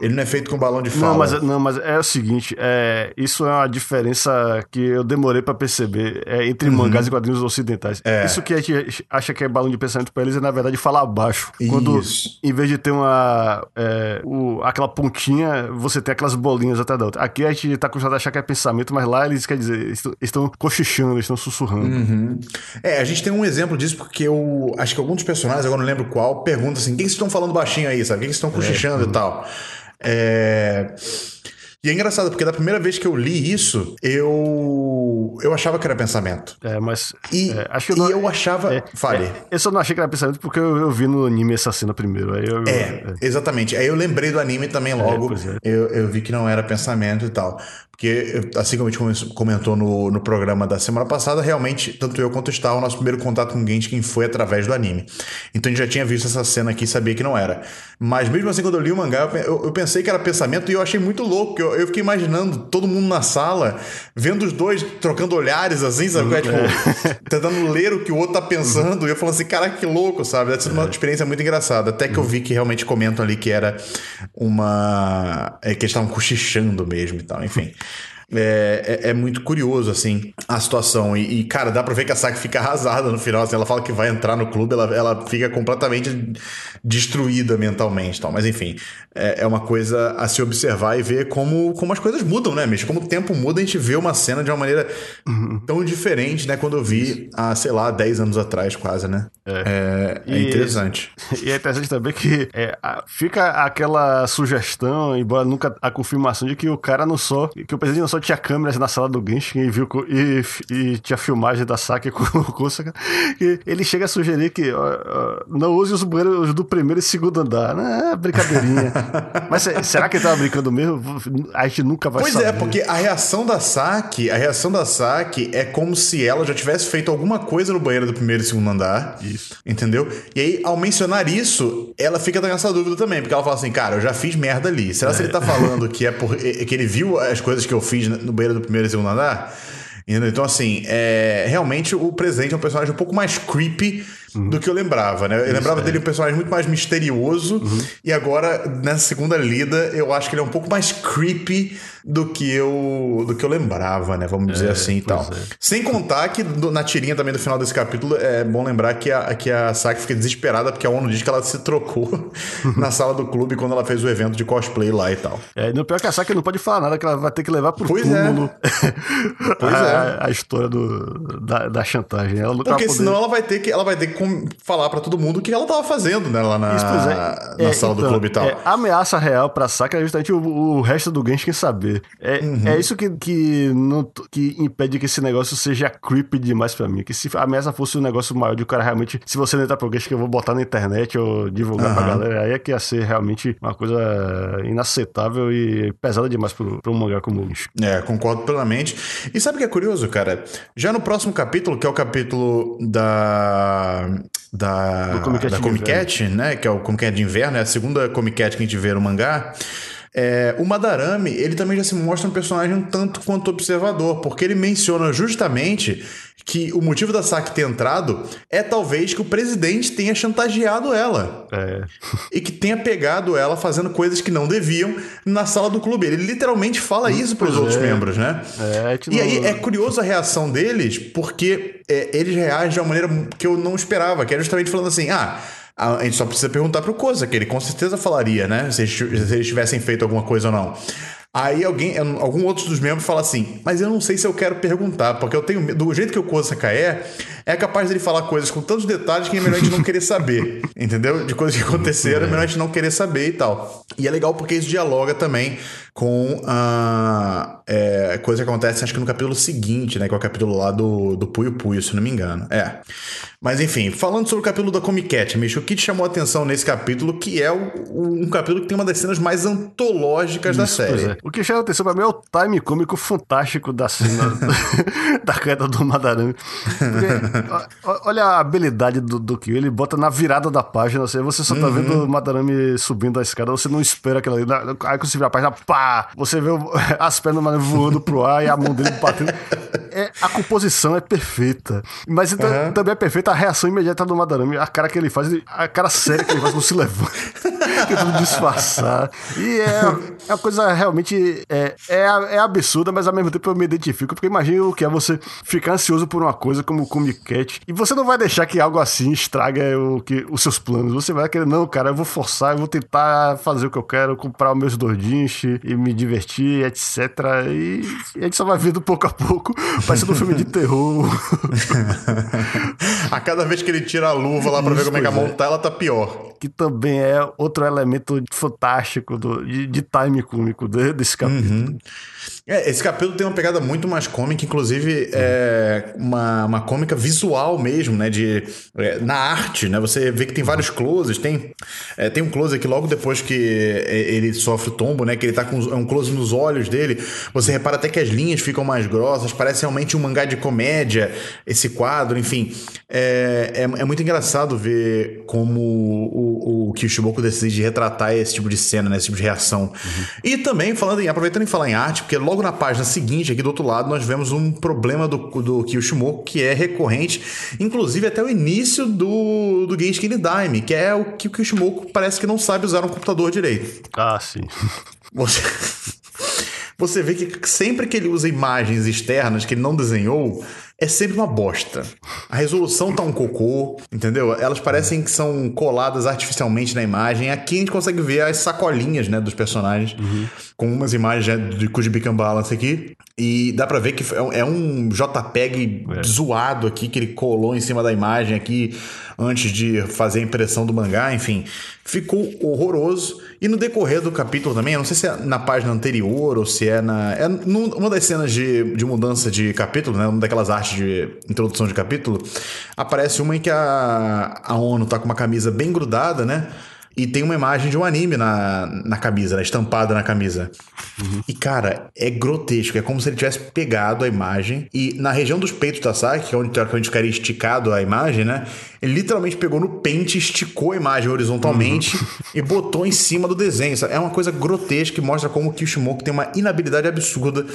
Ele não é feito com balão de fala. Não, mas, não, mas é o seguinte, é, isso é uma diferença que eu demorei para perceber é, entre uhum. mangás e quadrinhos ocidentais. É. Isso que a gente acha que é balão de pensamento para eles é, na verdade, falar baixo. Quando, isso. em vez de ter uma é, o, aquela pontinha, você tem aquelas bolinhas até da outra. Aqui a gente tá acostumado a achar que é pensamento, mas lá eles, quer dizer, estão cochichando, estão sussurrando. Uhum. Uhum. É, a gente tem um exemplo disso porque eu acho que alguns dos personagens, agora não lembro qual, perguntam assim: quem vocês estão falando baixinho aí, sabe? Quem vocês estão é, cochichando é, e tal? É. E é engraçado, porque da primeira vez que eu li isso, eu eu, achava que era pensamento. É, mas. E, é, acho que eu, não, e eu achava. é, Fale. é, eu só não achei que era pensamento porque eu, eu vi no anime essa cena primeiro. Aí eu, É, exatamente. Aí eu lembrei do anime também logo. é. eu, eu vi que não era pensamento e tal. Porque, assim como a gente come- comentou no, no programa da semana passada, realmente, tanto eu quanto o Star, o nosso primeiro contato com o Genshin foi através do anime. Então a gente já tinha visto essa cena aqui e sabia que não era. Mas mesmo assim, quando eu li o mangá, eu eu, pensei que era pensamento e eu achei muito louco. Eu, eu fiquei imaginando todo mundo na sala, vendo os dois trocando olhares assim, sabe? É, tipo, tentando ler o que o outro tá pensando. E eu falando assim, caraca, que louco, sabe? Deve ser uma experiência muito engraçada. Até que eu vi que realmente comentam ali que era uma. É, que eles estavam cochichando mesmo e tal, enfim. É, é, é muito curioso, assim, a situação. E, e, cara, dá pra ver que a Saki fica arrasada no final. Assim, ela fala que vai entrar no clube, ela, ela fica completamente destruída mentalmente. Tal. Mas, enfim, é, é uma coisa a se observar e ver como, como as coisas mudam, né, Micho? Como o tempo muda, a gente vê uma cena de uma maneira tão diferente, né? Quando eu vi há, sei lá, 10 anos atrás, quase, né? É, é E- interessante. E é interessante também que é, a- fica aquela sugestão, embora nunca a confirmação de que o cara não só. que o presidente não só tinha câmeras na sala do Genshin e viu e, e tinha filmagem da Saki (laughs) com o Kusaka, que ele chega a sugerir que ó, ó, não use os banheiros do primeiro e segundo andar. É brincadeirinha. (laughs) Mas se- será que ele tava brincando mesmo? A gente nunca vai Pois saber. é, porque a reação da Saki, a reação da Saki é como se ela já tivesse feito alguma coisa no banheiro do primeiro e segundo andar. Isso. Entendeu? E aí, ao mencionar isso, ela fica com essa dúvida também, porque ela fala assim, cara, eu já fiz merda ali. Será que ele tá falando que é por é que ele viu as coisas que eu fiz no banheiro do primeiro e segundo andar? Então, assim, é, realmente o presidente é um personagem um pouco mais creepy do que eu lembrava, né? Eu lembrava dele um personagem muito mais misterioso, e agora, nessa segunda lida, eu acho que ele é um pouco mais creepy do que eu, do que eu lembrava, né? Vamos dizer assim e tal. é. Sem contar que do- na tirinha também do final desse capítulo, é bom lembrar que a, que a Saki fica desesperada porque a ONU diz que ela se trocou na sala do clube quando ela fez o evento de cosplay lá e tal. É, no pior que a Saki não pode falar nada, que ela vai ter que levar pro Pois é. túmulo Pois (laughs) a, é. a história do, da, da chantagem. Ela nunca Porque senão ela vai ter que, ela vai ter que falar pra todo mundo o que ela tava fazendo, né? Lá na, Isso, é. na É, sala do então, clube e tal. é, a ameaça real pra Saka é justamente o, o resto do Genshin saber. É, Uhum. é isso que, que, não, que impede que esse negócio seja creepy demais pra mim. Que se a ameaça fosse um negócio maior de o cara realmente, se você não entrar pro Genshin que eu vou botar na internet ou divulgar pra Aham. galera, aí é que ia ser realmente uma coisa inaceitável e pesada demais pro, pro um mangá como o Genshin. É, concordo plenamente. E sabe o que é curioso, cara? Já no próximo capítulo, que é o capítulo da. Da, da Comic. Cat, né? Que é o Comic Cat de inverno, é a segunda Comic Cat que a gente vê no mangá. É, o Madarame, ele também já se mostra um personagem um tanto quanto observador, porque ele menciona justamente que o motivo da Saki ter entrado é talvez que o presidente tenha chantageado ela É, e que tenha pegado ela fazendo coisas que não deviam na sala do clube. Ele literalmente fala isso para os outros é. membros, né? é, E aí é curioso a reação deles, porque é, eles reagem de uma maneira que eu não esperava, que é justamente falando assim: ah. A gente só precisa perguntar pro Koza, que ele com certeza falaria, né? Se eles, se eles tivessem feito alguma coisa ou não. Aí alguém, algum outro dos membros fala assim, mas eu não sei se eu quero perguntar, porque eu tenho medo- do jeito que o Koza é, é capaz dele falar coisas com tantos detalhes que é melhor a gente não querer saber, (laughs) entendeu? De coisas que aconteceram, é melhor a gente não querer saber e tal. E é legal porque isso dialoga também com a é, coisa que acontece, acho que no capítulo seguinte, né? Que é o capítulo lá do, do Puyo Puyo, se não me engano. É. Mas enfim, falando sobre o capítulo da Comic Cat, Micho, o que te chamou a atenção nesse capítulo, que é o- o- um capítulo que tem uma das cenas mais antológicas da Isso, pois série. é. O que chama atenção pra mim é o time cômico fantástico da cena (laughs) (laughs) da queda do Madarame. Porque, olha a habilidade do, do Kyo, ele bota na virada da página, assim, você só tá Uhum. vendo o Madarame subindo a escada, você não espera aquilo ali. Aí quando você vira a página, pá! Você vê (laughs) as pernas do voando pro ar e a mão dele batendo. É, a composição é perfeita. Mas então, Uhum. também é perfeita a reação imediata do Madarame. A cara que ele faz, a cara séria que ele faz quando se levanta. (laughs) (laughs) tentando disfarçar. E é, é uma coisa realmente. É, é, é absurda, mas ao mesmo tempo eu me identifico, porque imagina o que é você ficar ansioso por uma coisa como o Comic Cat, e você não vai deixar que algo assim estraga o que, os seus planos. Você vai querer, não, cara, eu vou forçar, eu vou tentar fazer o que eu quero, comprar os meus doujinshi e me divertir, etc. E, e a gente só vai vendo pouco a pouco, parecendo um filme de terror. (laughs) a cada vez que ele tira a luva lá pra ver Isso, como é que a pois mão tá, ela tá pior. que também é outro elemento fantástico do, de, de time cômico desse capítulo. Uhum. É, esse capítulo tem uma pegada muito mais cômica, inclusive é uma, uma cômica visual mesmo, né? De, é, na arte, né? Você vê que tem vários closes, tem, é, tem um close aqui logo depois que ele sofre o tombo, né? Que ele tá com é um close nos olhos dele. Você repara até que as linhas ficam mais grossas, parece realmente um mangá de comédia, esse quadro, enfim. É, é, é muito engraçado ver como o, o Kishimoku decide retratar esse tipo de cena, né? Esse tipo de reação. Uhum. E também, falando em, aproveitando em falar em arte, porque logo na página seguinte, aqui do outro lado, nós vemos um problema do, do Kishimoku que é recorrente, inclusive até o início do, do Genshin Dime, que é o que o Kishimoku parece que não sabe usar um computador direito. Ah, sim. Você... Você vê que sempre que ele usa imagens externas que ele não desenhou, é sempre uma bosta. A resolução tá um cocô, entendeu? Elas parecem que são coladas artificialmente na imagem. Aqui a gente consegue ver as sacolinhas, né, dos personagens, uhum. com umas imagens né, de Kujibikan Balance aqui. E dá pra ver que é um é JPEG é. zoado aqui, que ele colou em cima da imagem aqui antes de fazer a impressão do mangá, enfim, ficou horroroso. E no decorrer do capítulo também, eu não sei se é na página anterior ou se é na. É numa das cenas de, de mudança de capítulo, né? Uma daquelas artes de introdução de capítulo, aparece uma em que a, a ONU tá com uma camisa bem grudada, né? E tem uma imagem de um anime na, na camisa, né? estampada na camisa. Uhum. E, cara, é grotesco. É como se ele tivesse pegado a imagem e na região dos peitos da Saki, que é onde teoricamente ficaria esticado a imagem, né? Ele literalmente pegou no pente, esticou a imagem horizontalmente uhum. (laughs) e botou em cima do desenho. É uma coisa grotesca que mostra como o Kishimoku tem uma inabilidade absurda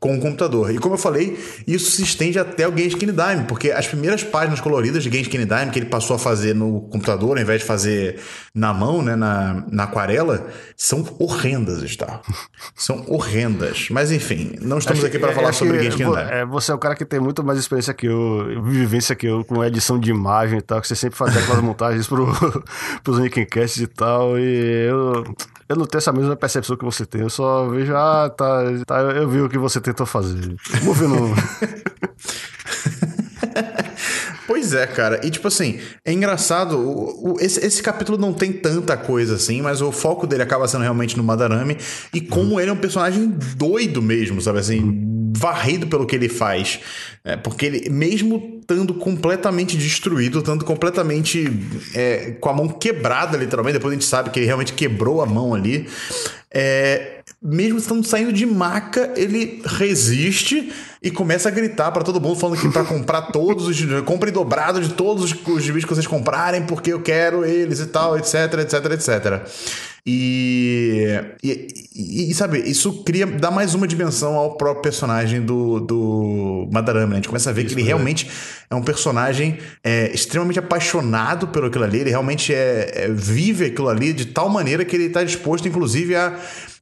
com o computador. E como eu falei, isso se estende até o Genshin Dime, porque as primeiras páginas coloridas de Genshin Dime que ele passou a fazer no computador, ao invés de fazer na mão, né, na, na aquarela, são horrendas, está. (laughs) São horrendas. Mas enfim, não estamos aqui para falar sobre Genshin Dime. É, você é o cara que tem muito mais experiência que eu, vivência que eu com edição de imagem e tal, que você sempre fazia aquelas montagens pro, (laughs) pros Nickcasts e tal, e eu eu não tenho essa mesma percepção que você tem. Eu só vejo, ah, tá, tá eu vi o que você tentou fazer. Vamos ver no. (laughs) Pois é, cara. E tipo assim, é engraçado. O, o, esse, esse capítulo não tem tanta coisa assim, mas o foco dele acaba sendo realmente no Madarame e como uhum. ele é um personagem doido mesmo, sabe assim? Varrido pelo que ele faz. É, porque ele, mesmo estando completamente destruído, estando completamente é, com a mão quebrada, literalmente, depois a gente sabe que ele realmente quebrou a mão ali. É, mesmo estando saindo de maca, ele resiste e começa a gritar para todo mundo, falando que para comprar todos os. compre dobrado de todos os, os que vocês comprarem, porque eu quero eles e tal, etc, etc, etc. E, e, e, sabe, isso cria, dá mais uma dimensão ao próprio personagem do, do Madarame, né? A gente começa a ver isso que ele é. realmente é um personagem é, extremamente apaixonado pelo aquilo ali, ele realmente é, é, vive aquilo ali de tal maneira que ele está disposto, inclusive, a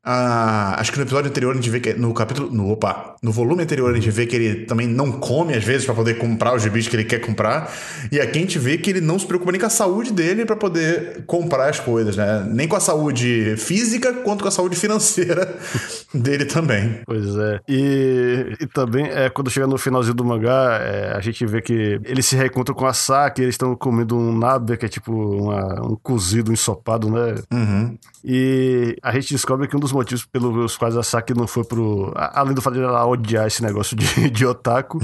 ah, acho que no episódio anterior a gente vê que. No capítulo. No, opa, no volume anterior a gente vê que ele também não come às vezes para poder comprar os gibis que ele quer comprar. E aqui a gente vê que ele não se preocupa nem com a saúde dele para poder comprar as coisas, né? Nem com a saúde física quanto com a saúde financeira (laughs) dele também. Pois é. E, e também, é, quando chega no finalzinho do mangá, é, a gente vê que eles se reencontram com a Saki, eles estão comendo um nabe, que é tipo uma, um cozido, um ensopado, né? Uhum. E a gente descobre que um dos motivos pelos quais a Saki não foi pro. Além do fato de ela odiar esse negócio de, (laughs) de otaku,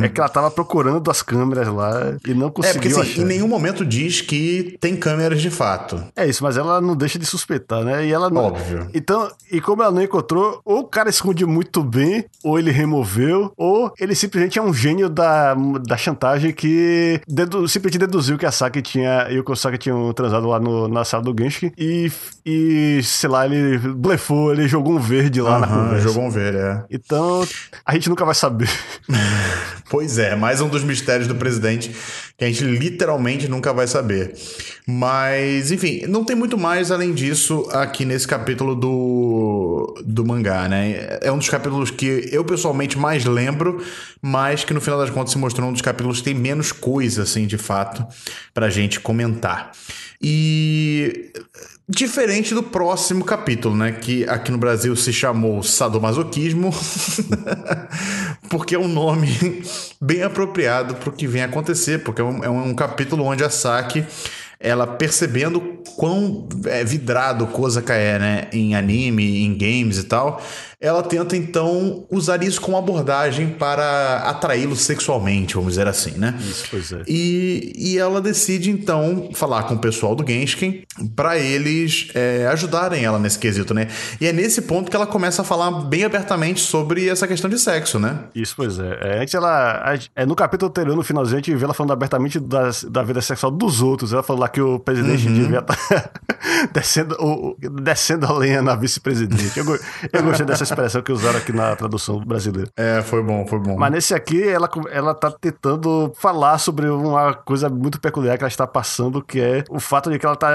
é que ela tava procurando as câmeras lá e não conseguiu. É, porque assim, achar. em nenhum momento diz que tem câmeras de fato. É isso, mas ela não deixa de suspeitar, né? E ela não. Óbvio. Então, e como ela não encontrou, ou o cara esconde muito bem, ou ele removeu, ou ele simplesmente é um gênio da, da chantagem que dedu, simplesmente deduziu que a Saki tinha e o Kosaki tinham transado lá no, na sala do Genshin e, e, sei lá, ele blefou ele jogou um verde lá uhum, na conversa. Jogou um verde, é. Então, a gente nunca vai saber. (laughs) pois é, mais um dos mistérios do presidente que a gente literalmente nunca vai saber. Mas, enfim, não tem muito mais além disso aqui nesse capítulo do, do mangá, né? É um dos capítulos que eu pessoalmente mais lembro, mas que no final das contas se mostrou um dos capítulos que tem menos coisa, assim, de fato, pra gente comentar. E Diferente do próximo capítulo, né? Que aqui no Brasil se chamou Sadomasoquismo, (laughs) porque é um nome (laughs) bem apropriado para o que vem acontecer, porque é um, é um capítulo onde a Saki ela percebendo quão é, vidrado Kozaka é, né? Em anime, em games e tal ela tenta então usar isso como abordagem para atraí-lo sexualmente, vamos dizer assim, né? Isso, pois é. E, e ela decide então falar com o pessoal do Genshin para eles é, ajudarem ela nesse quesito, né? E é nesse ponto que ela começa a falar bem abertamente sobre essa questão de sexo, né? Isso, pois é. é antes ela. É, no capítulo anterior, no finalzinho, a gente vê ela falando abertamente das, da vida sexual dos outros. Ela falou lá que o presidente uhum. devia estar tá (laughs) descendo, o, descendo a lenha na vice-presidente. Eu, eu gostei dessa expressão que usaram aqui na tradução brasileira. É, foi bom, foi bom. Mas nesse aqui, ela, ela tá tentando falar sobre uma coisa muito peculiar que ela está passando, que é o fato de que ela tá.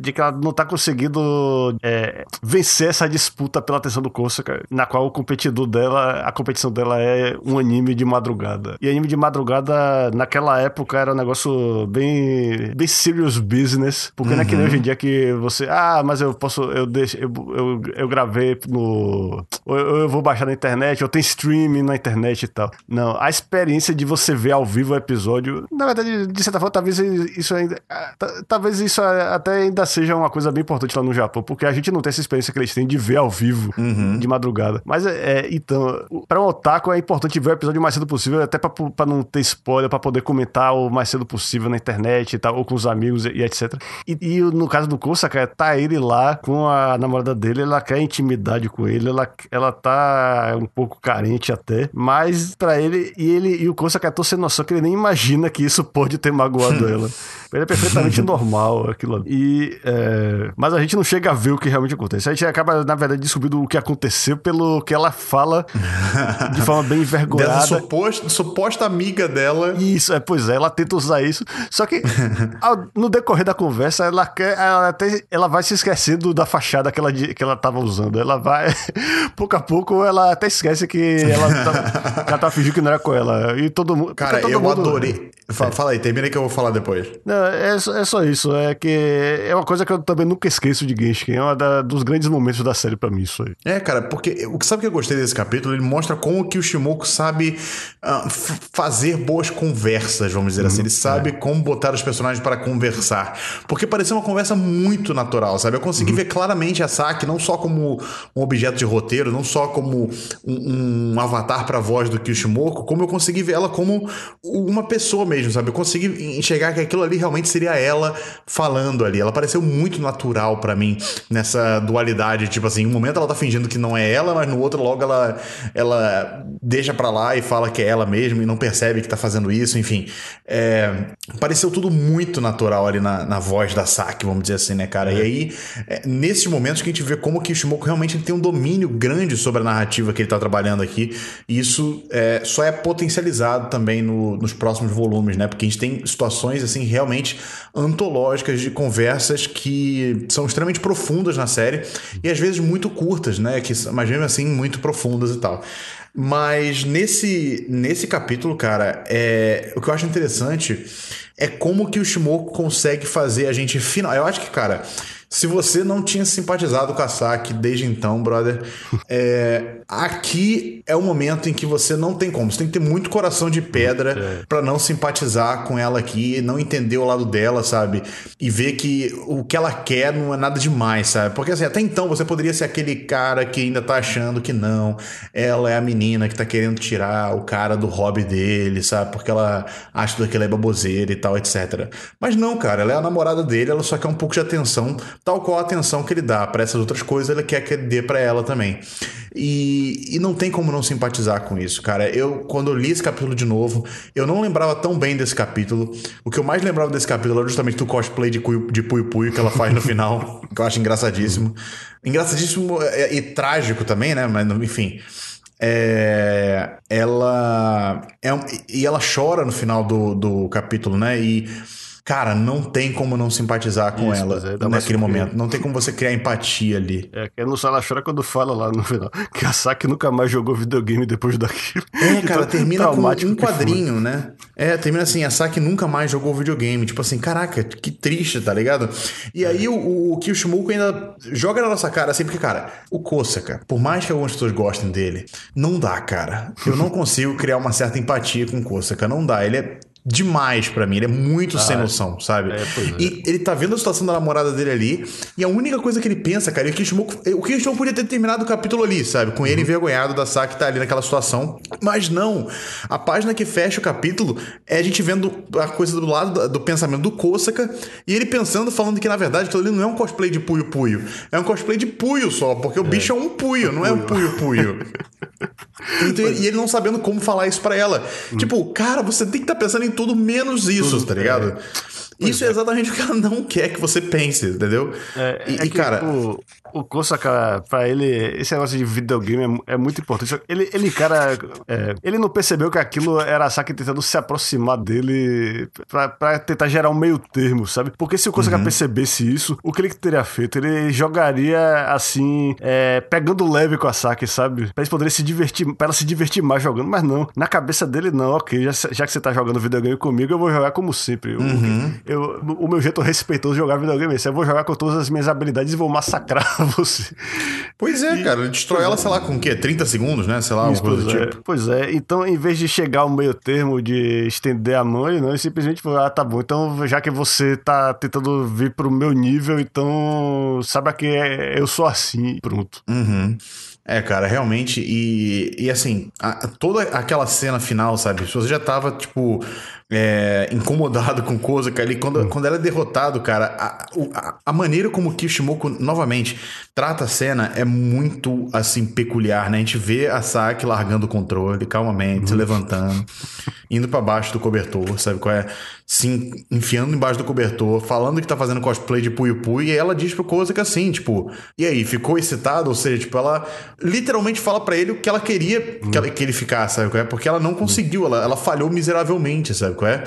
de que ela não tá conseguindo é, vencer essa disputa pela atenção do Kosaka, na qual o competidor dela, a competição dela é um anime de madrugada. E anime de madrugada, naquela época, era um negócio bem, bem serious business, porque uhum. não é que nem uhum. hoje em dia que você, ah, mas eu posso, eu deixo, eu, eu, eu gravei no ou eu vou baixar na internet, ou tem streaming na internet e tal. Não, a experiência de você ver ao vivo o episódio, na verdade, de certa forma, talvez isso ainda. Ah, talvez isso até ainda seja uma coisa bem importante lá no Japão, porque a gente não tem essa experiência que eles têm de ver ao vivo uhum. de madrugada. Mas é, é então, para um otaku é importante ver o episódio o mais cedo possível, até para não ter spoiler, para poder comentar o mais cedo possível na internet e tal, ou com os amigos e, e etc. E, e, no caso do Kosaka, tá ele lá com a namorada dele, ela quer intimidade com ele, ela ela tá um pouco carente até, mas para ele e ele e o Kosa Kato sem noção que ele nem imagina que isso pode ter magoado (laughs) ela. Ele é perfeitamente normal aquilo ali. E, é... Mas a gente não chega a ver o que realmente acontece. A gente acaba, na verdade, descobrindo o que aconteceu pelo que ela fala de forma bem (laughs) envergonhada. Dessa suposta, suposta amiga dela. Isso, é, pois é, ela tenta usar isso. Só que ao, no decorrer da conversa, ela quer. Ela, até, ela vai se esquecendo da fachada que ela, que ela tava usando. Ela vai. Pouco a pouco, ela até esquece que ela tá, (laughs) que ela tá fingindo que não era com ela. E todo mundo. Cara, todo eu mundo... adorei. Fala, fala aí, termina que eu vou falar depois. Não, é, é só isso. É que é uma coisa que eu também nunca esqueço de Genshin. É um dos grandes momentos da série para mim, isso aí. É, cara, porque o que sabe que eu gostei desse capítulo? Ele mostra como que o Shimoku sabe uh, fazer boas conversas, vamos dizer assim. Ele uhum, sabe é. como botar os personagens para conversar. Porque pareceu uma conversa muito natural, sabe? Eu consegui uhum. ver claramente a Saki não só como um objeto de roteiro, não só como um, um avatar para a voz do Kishimoku, como eu consegui ver ela como uma pessoa mesmo, sabe? Eu consegui enxergar que aquilo ali realmente seria ela falando ali. Ela pareceu muito natural para mim nessa dualidade, tipo assim, em um momento ela tá fingindo que não é ela, mas no outro logo ela ela deixa para lá e fala que é ela mesmo e não percebe que tá fazendo isso, enfim. É, pareceu tudo muito natural ali na, na voz da Saki, vamos dizer assim, né, cara? É. E aí, é, nesses momentos que a gente vê como que o Shimoku realmente tem um domínio grande sobre a narrativa que ele tá trabalhando aqui, e isso é, só é potencializado também no, nos próximos volumes, né? Porque a gente tem situações, assim, realmente antológicas de conversas que são extremamente profundas na série e às vezes muito curtas, né? Que, mas mesmo assim muito profundas e tal. Mas nesse, nesse capítulo, cara, é, o que eu acho interessante é como que o Shimoku consegue fazer a gente final. Eu acho que, cara, se você não tinha simpatizado com a Saki desde então, brother, (laughs) é, aqui é o momento em que você não tem como. Você tem que ter muito coração de pedra é. para não simpatizar com ela aqui, não entender o lado dela, sabe? E ver que o que ela quer não é nada demais, sabe? Porque assim, até então você poderia ser aquele cara que ainda tá achando que não, ela é a menina que tá querendo tirar o cara do hobby dele, sabe? Porque ela acha que aquilo é baboseira e tal, etc. Mas não, cara, ela é a namorada dele, ela só quer um pouco de atenção tal qual a atenção que ele dá para essas outras coisas, ele quer que dê para ela também. E, e não tem como não simpatizar com isso, cara. Eu, quando eu li esse capítulo de novo, eu não lembrava tão bem desse capítulo. O que eu mais lembrava desse capítulo era justamente do cosplay de, de Puyo Puyo que ela faz no final, (laughs) que eu acho engraçadíssimo. Engraçadíssimo e, e trágico também, né? Mas, enfim. É, ela é, e ela chora no final do, do capítulo, né? E cara, não tem como não simpatizar com Isso, ela é, naquele momento. Não tem como você criar empatia ali. É, que no Sala chora quando fala lá no final que a Saki nunca mais jogou videogame depois daquilo. É, (laughs) cara, termina com um quadrinho, né? É, termina assim, a Saki nunca mais jogou videogame. Tipo assim, caraca, que triste, tá ligado? E aí é. o, o Kishimoku ainda joga na nossa cara assim, porque, cara, o Kosaka, por mais que algumas pessoas gostem dele, não dá, cara. Eu não (laughs) consigo criar uma certa empatia com o Kosaka, não dá. Ele é demais para mim. Ele é muito ah, sem noção, sabe? É, é. E ele tá vendo a situação da namorada dele ali, e a única coisa que ele pensa, cara, é que o Kishimoku podia ter terminado o capítulo ali, sabe? Com ele uhum. envergonhado da Saki tá ali naquela situação. Mas não. A página que fecha o capítulo é a gente vendo a coisa do lado do, pensamento do Kosaka, e ele pensando, falando que na verdade aquilo ali não é um cosplay de Puyo Puyo. É um cosplay de Puyo só, porque o é. bicho é um Puyo, não é um Puyo Puyo. (laughs) então, e ele não sabendo como falar isso para ela. Hum. Tipo, cara, você tem que estar tá pensando em tudo menos isso, tudo, tá ligado? É. Isso é. é. exatamente o que ela não quer que você pense, entendeu? É, e, é que, cara. O, o Kosaka, pra ele, esse negócio de videogame é, é muito importante. Ele, ele cara, é, ele não percebeu que aquilo era a Saki tentando se aproximar dele pra, pra tentar gerar um meio termo, sabe? Porque se o Kosaka uhum. percebesse isso, o que ele teria feito? Ele jogaria assim, é, pegando leve com a Saki, sabe? Pra eles poderem se divertir, pra ela se divertir mais jogando, mas não. Na cabeça dele, não, ok, já, já que você tá jogando videogame comigo, eu vou jogar como sempre. Uhum. Eu, o meu jeito respeitoso de jogar videogame é esse. Eu vou jogar com todas as minhas habilidades e vou massacrar você. Pois é, e, cara. Ele destrói ela, sei lá, com o quê? 30 segundos, né? Sei lá, Isso, coisa do é. tipo. Pois é. Então, em vez de chegar ao meio termo de estender a mão, ele não, ele simplesmente falou: ah, tá bom. Então, já que você tá tentando vir pro meu nível, então saiba que é, eu sou assim. Pronto. Uhum. É, cara, realmente. E, e assim, a, toda aquela cena final, sabe? Você já tava, tipo, é, incomodado com coisa, cara. E quando, hum. quando ela é derrotado, cara, a, a, a, maneira como Kishimoku, novamente, trata a cena é muito, assim, peculiar, né? A gente vê a Saki largando o controle, calmamente, se levantando, indo para baixo do cobertor, sabe qual é? Se enfiando embaixo do cobertor, falando que tá fazendo cosplay de Puyo Puyo, e ela diz pro Koza que assim, tipo, e aí, ficou excitado? Ou seja, tipo, ela literalmente fala para ele o que ela queria hum. que, ela, que ele ficasse, sabe qual é? Porque ela não conseguiu, ela, ela falhou miseravelmente, sabe? qual é?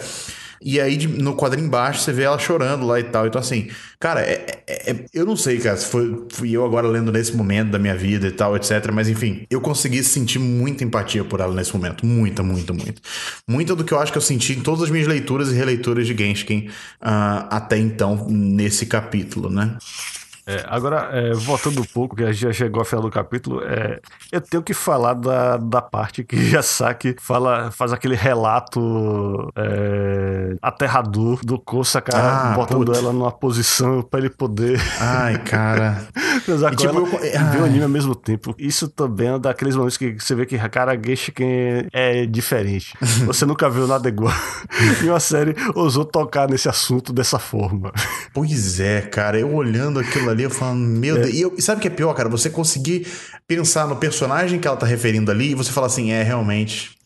E aí, no quadrinho embaixo, você vê ela chorando lá e tal. Então, assim, cara, é, é, é, eu não sei, cara, se foi, fui eu agora lendo nesse momento da minha vida e tal, etc. Mas, enfim, eu consegui sentir muita empatia por ela nesse momento. Muita, muita, muita. Muita do que eu acho que eu senti em todas as minhas leituras e releituras de Genshin uh, até então, nesse capítulo, né? É, agora, é, voltando um pouco, que a gente já chegou ao final do capítulo, é, eu tenho que falar da, da parte que (laughs) Yasaki fala, faz aquele relato é, aterrador do Kosaka ah, botando putz. ela numa posição para ele poder. Ai, cara. (laughs) e, tipo, eu... e ver o anime ao mesmo tempo. Isso também é daqueles momentos que você vê que, cara, Geishiken é diferente. (laughs) Você nunca viu nada igual. e uma série ousou tocar nesse assunto dessa forma. Pois é, cara. Eu olhando aquilo ali ali, eu falando, meu é. Deus. E, eu, e sabe o que é pior, cara? Você conseguir pensar no personagem que ela tá referindo ali e você fala assim, é, realmente.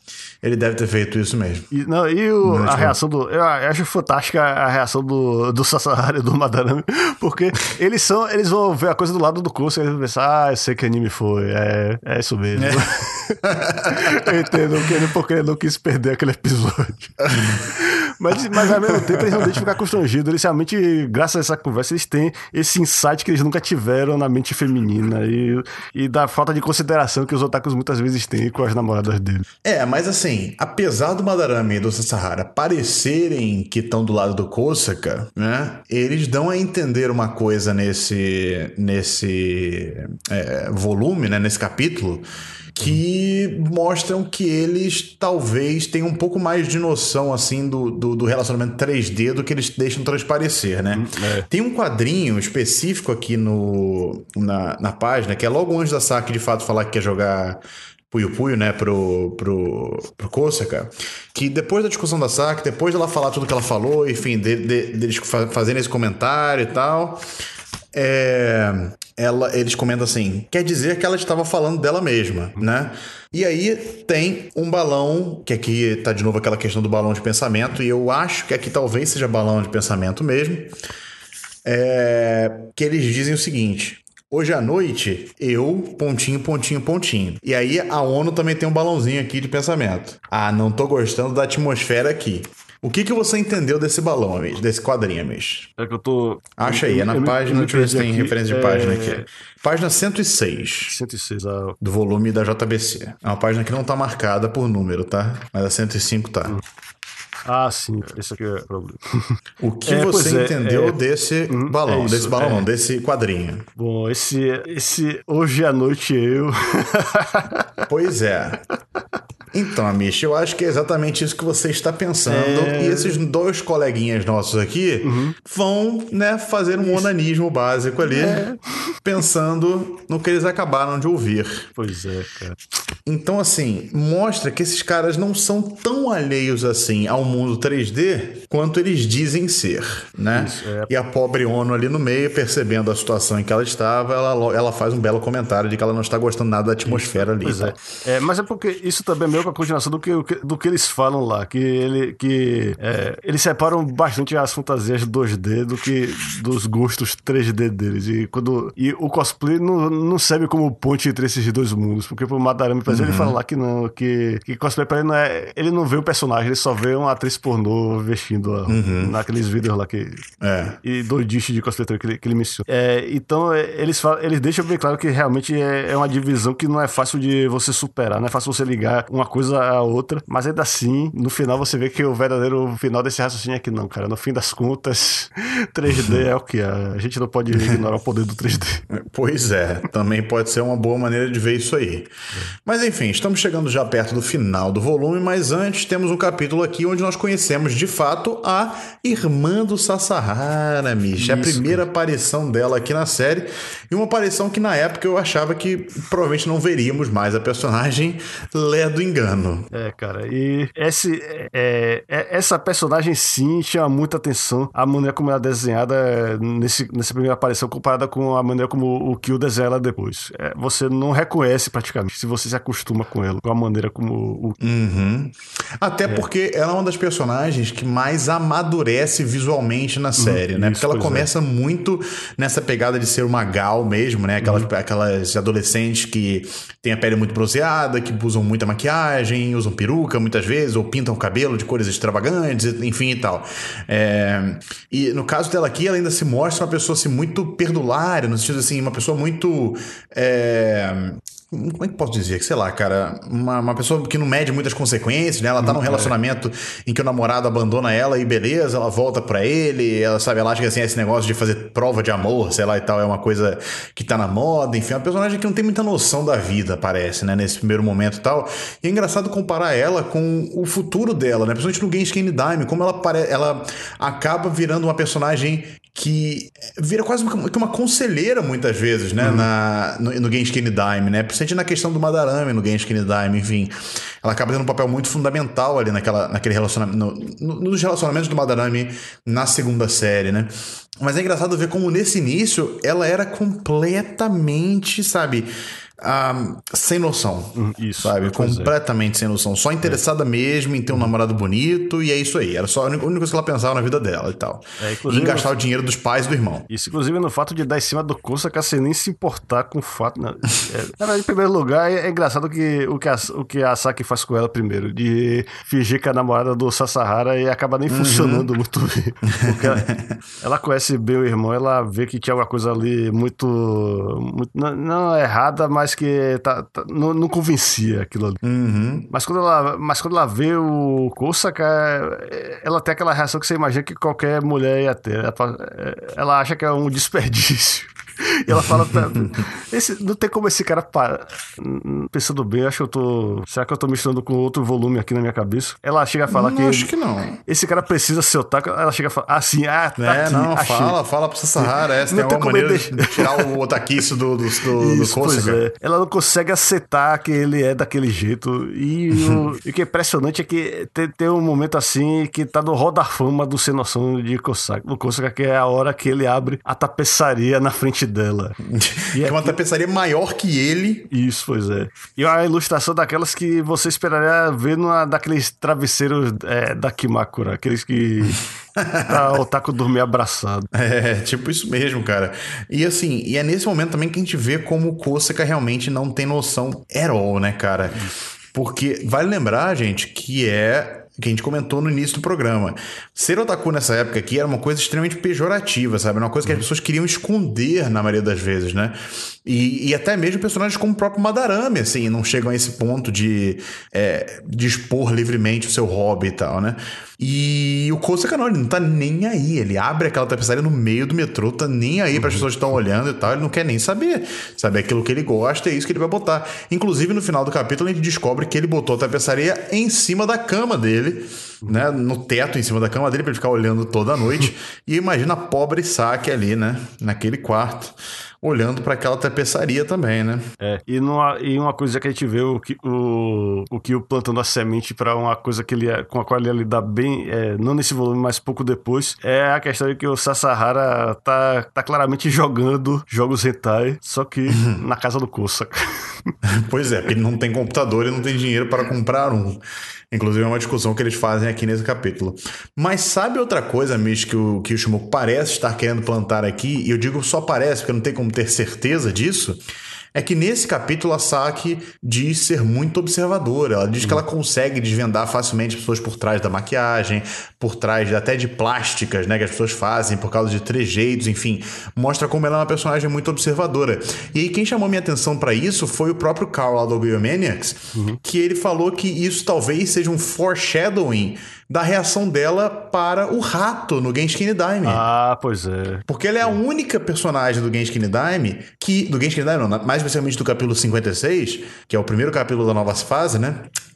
Ele deve ter feito isso mesmo. E, não, e o, a reação do. Eu acho fantástica a reação do, do Sasahara e do Madarame, (laughs) porque eles são. Eles vão ver a coisa do lado do curso e eles vão pensar, ah, eu sei que anime foi. É, é isso mesmo. É. (laughs) eu entendo porque ele não quis perder aquele episódio. (laughs) Mas, mas ao mesmo tempo eles não deixam ficar constrangidos. Eles realmente, graças a essa conversa, eles têm esse insight que eles nunca tiveram na mente feminina e, e da falta de consideração que os otakus muitas vezes têm com as namoradas dele. É, mas assim, apesar do Madarame e do Sasahara parecerem que estão do lado do Kosaka, né? Eles dão a entender uma coisa nesse, nesse é, volume, né? Nesse capítulo que mostram que eles talvez tenham um pouco mais de noção assim do, do, do relacionamento 3D do que eles deixam transparecer, né? Hum, é. Tem um quadrinho específico aqui no, na, na página, que é logo antes da Saki de fato falar que quer jogar Puyo Puyo, né, pro, pro, pro Kosaka, que depois da discussão da Saki, depois dela falar tudo que ela falou, enfim, deles de, de, fazendo esse comentário e tal, é, ela, eles comentam assim: quer dizer que ela estava falando dela mesma, né? E aí tem um balão, que aqui tá de novo aquela questão do balão de pensamento, e eu acho que aqui talvez seja balão de pensamento mesmo. É, que eles dizem o seguinte: Hoje à noite, eu, pontinho, pontinho, pontinho. E aí a ONU também tem um balãozinho aqui de pensamento. Ah, não tô gostando da atmosfera aqui. O que, que você entendeu desse balão, amigo? Desse quadrinho, amigo? É que eu tô. Acha aí, é na eu, página. deixa eu ver se tem referência de é... página aqui. Página 106. 106, ah. Do volume da JBC. É uma página que não tá marcada por número, tá? Mas a 105 tá. Hum. Ah, sim, isso aqui é o problema. O que é, você é, entendeu é, desse hum, balão, é isso, desse balão, é. desse quadrinho? Bom, esse, esse hoje à noite eu. pois é. Então, Amish, eu acho que é exatamente isso que você está pensando. É... E esses dois coleguinhas nossos aqui uhum. vão, né, fazer um onanismo básico ali, é. pensando no que eles acabaram de ouvir. Pois é, cara. Então, assim, mostra que esses caras não são tão alheios assim ao mundo 3D quanto eles dizem ser, né? Isso, é. E a pobre ONU ali no meio, percebendo a situação em que ela estava, ela, ela faz um belo comentário de que ela não está gostando nada da atmosfera ali. Pois é. é. Mas é porque isso também é meio com a continuação do que, do que eles falam lá, que, ele, que é, eles separam bastante as fantasias 2D do que dos gostos 3D deles. E, quando, e o cosplay não, não serve como ponte entre esses dois mundos, porque pro Madarame, por exemplo, uhum. ele fala lá que não, que, que cosplay pra ele não é. Ele não vê o personagem, ele só vê uma atriz pornô vestindo uhum. naqueles vídeos lá que. É. E doidice de cosplay que ele, que ele menciona. É, então, é, eles, falam, eles deixam bem claro que realmente é, é uma divisão que não é fácil de você superar, não é fácil você ligar uma coisa a outra, mas ainda assim, no final você vê que o verdadeiro final desse raciocínio é que não, cara. No fim das contas, (laughs) 3D é o que é. A gente não pode ignorar o poder do 3D. Pois é, também pode ser uma boa maneira de ver isso aí. Mas enfim, estamos chegando já perto do final do volume, mas antes temos um capítulo aqui onde nós conhecemos de fato a irmã do Sasahara, Mish. É a primeira aparição dela aqui na série. E uma aparição que na época eu achava que provavelmente não veríamos mais a personagem Lé do Engano. É, cara. E esse, é, é, essa personagem sim chama muita atenção. A maneira como ela é desenhada nesse, nessa primeira aparição comparada com a maneira como o Kill desenha ela depois. É, você não reconhece praticamente se você se acostuma com ela, com a maneira como o. Uhum. Até é. porque ela é uma das personagens que mais amadurece visualmente na uhum. série, uhum, né? Isso, porque ela é. começa muito nessa pegada de ser uma gal mesmo, né? Aquelas, uhum. aquelas adolescentes que têm a pele muito bronzeada, que usam muita maquiagem, usam peruca muitas vezes, ou pintam o cabelo de cores extravagantes, enfim e tal. É, e no caso dela aqui, ela ainda se mostra uma pessoa assim, muito perdulária, no sentido assim, uma pessoa muito. É, como é que posso dizer? Sei lá, cara, uma, uma pessoa que não mede muitas consequências, né? Ela tá num uhum. relacionamento é. em que o namorado abandona ela e beleza, ela volta pra ele, ela sabe, ela acha que assim, esse negócio de fazer prova de amor, sei lá e tal, é uma coisa que tá na moda, enfim, é uma personagem que não tem muita noção da vida, parece, né? Nesse primeiro momento e tal. E é engraçado comparar ela com o futuro dela, né? Principalmente no Genshin Dime, como ela, ela acaba virando uma personagem que vira quase uma, uma conselheira muitas vezes, né? Uhum. Na, no, no Genshin Dime, né? Principalmente na questão do Madarame no Genshin Dime, enfim. Ela acaba tendo um papel muito fundamental ali naquela, naquele relacionamento, no, no, nos relacionamentos do Madarame na segunda série, né? Mas é engraçado ver como nesse início ela era completamente, sabe ah, sem noção. Hum, isso. Sabe? É. Completamente é. sem noção. Só interessada é. mesmo em ter um namorado bonito e é isso aí. Era só a única coisa que ela pensava na vida dela e tal. É, e em gastar no... o dinheiro dos pais do irmão. Isso, inclusive no fato de dar em cima do Kusaka sem nem se importar com o fato. Né? É, em primeiro lugar, é, engraçado que, o, que a, o que a Saki faz com ela primeiro, de fingir que é a namorada do Sasahara e acaba nem uhum. funcionando muito bem. (laughs) Porque ela, ela, conhece bem o irmão, ela vê que tinha alguma coisa ali muito. muito não, não errada, mas que tá, tá não, não, convencia aquilo ali. Uhum. Mas, quando ela, mas quando ela vê o Kosaka, ela tem aquela reação que você imagina que qualquer mulher ia ter. Ela, ela acha que é um (laughs) desperdício. (laughs) E ela fala, esse, não tem como esse cara parar. Pensando bem, acho que eu tô. Será que eu tô misturando com outro volume aqui na minha cabeça? Ela chega a falar não, que. Acho que não. Esse cara precisa ser otaku. Ela chega a falar, ah, sim, ah, tá. É, aqui, não, achei. fala, fala pro Sahara. Essa não tem alguma maneira de tirar o otaquice do, do, do, Isso, do pois é. Ela não consegue aceitar que ele é daquele jeito. E o, e o que é impressionante é que tem, tem um momento assim que tá no roda fama do Sem Noção de Kosaka. O Kosaka, que é a hora que ele abre a tapeçaria na frente dela. (laughs) E é uma tapeçaria maior que ele. Isso, pois é. E a ilustração daquelas que você esperaria ver numa daqueles travesseiros é, da Kimakura, aqueles que (laughs) tá, o taco dormir abraçado. É, tipo isso mesmo, cara. E assim, e é nesse momento também que a gente vê como o Kosaka realmente não tem noção at all, né, cara? Porque vale lembrar, gente, que é que a gente comentou no início do programa. Ser otaku nessa época aqui era uma coisa extremamente pejorativa, sabe? Era uma coisa que as pessoas queriam esconder na maioria das vezes, né? E, e até mesmo personagens como o próprio Madarame, assim, não chegam a esse ponto de, é, de expor livremente o seu hobby e tal, né? E o Kosa Kanori não tá nem aí. Ele abre aquela tapeçaria no meio do metrô, tá nem aí para as pessoas que estão olhando e tal. Ele não quer nem saber. Sabe aquilo que ele gosta, é isso que ele vai botar. Inclusive, no final do capítulo, a gente descobre que ele botou a tapeçaria em cima da cama dele, né? No teto, em cima da cama dele, para ele ficar olhando toda a noite. (laughs) e imagina a pobre saque ali, né? Naquele quarto olhando para aquela tapeçaria também, né? É, e, numa, e uma coisa que a gente vê o que o, o, que o plantando a semente para uma coisa que ele é, com a qual ele ia lidar bem, é, não nesse volume, mas pouco depois, é a questão de que o Sasahara tá, tá claramente jogando jogos hentai, só que na casa do Kosa. (laughs) pois é, porque ele não tem computador e não tem dinheiro para comprar um. Inclusive é uma discussão que eles fazem aqui nesse capítulo. Mas sabe outra coisa, Mish, que o, que o Shimoku parece estar querendo plantar aqui? E eu digo só parece, porque não tem como ter certeza disso é que nesse capítulo a Saki diz ser muito observadora. Ela diz que ela consegue desvendar facilmente pessoas por trás da maquiagem, por trás até de plásticas, né, que as pessoas fazem por causa de trejeitos, enfim, mostra como ela é uma personagem muito observadora. E aí quem chamou minha atenção para isso foi o próprio Carl lá do Biomaniacs, uhum. que ele falou que isso talvez seja um foreshadowing da reação dela para o rato no Genshin Daime. Ah, pois é. Porque ela é a única personagem do Genshin Daime que do Genshin Daime não, mais especialmente do capítulo 56, que é o primeiro capítulo da nova fase, né?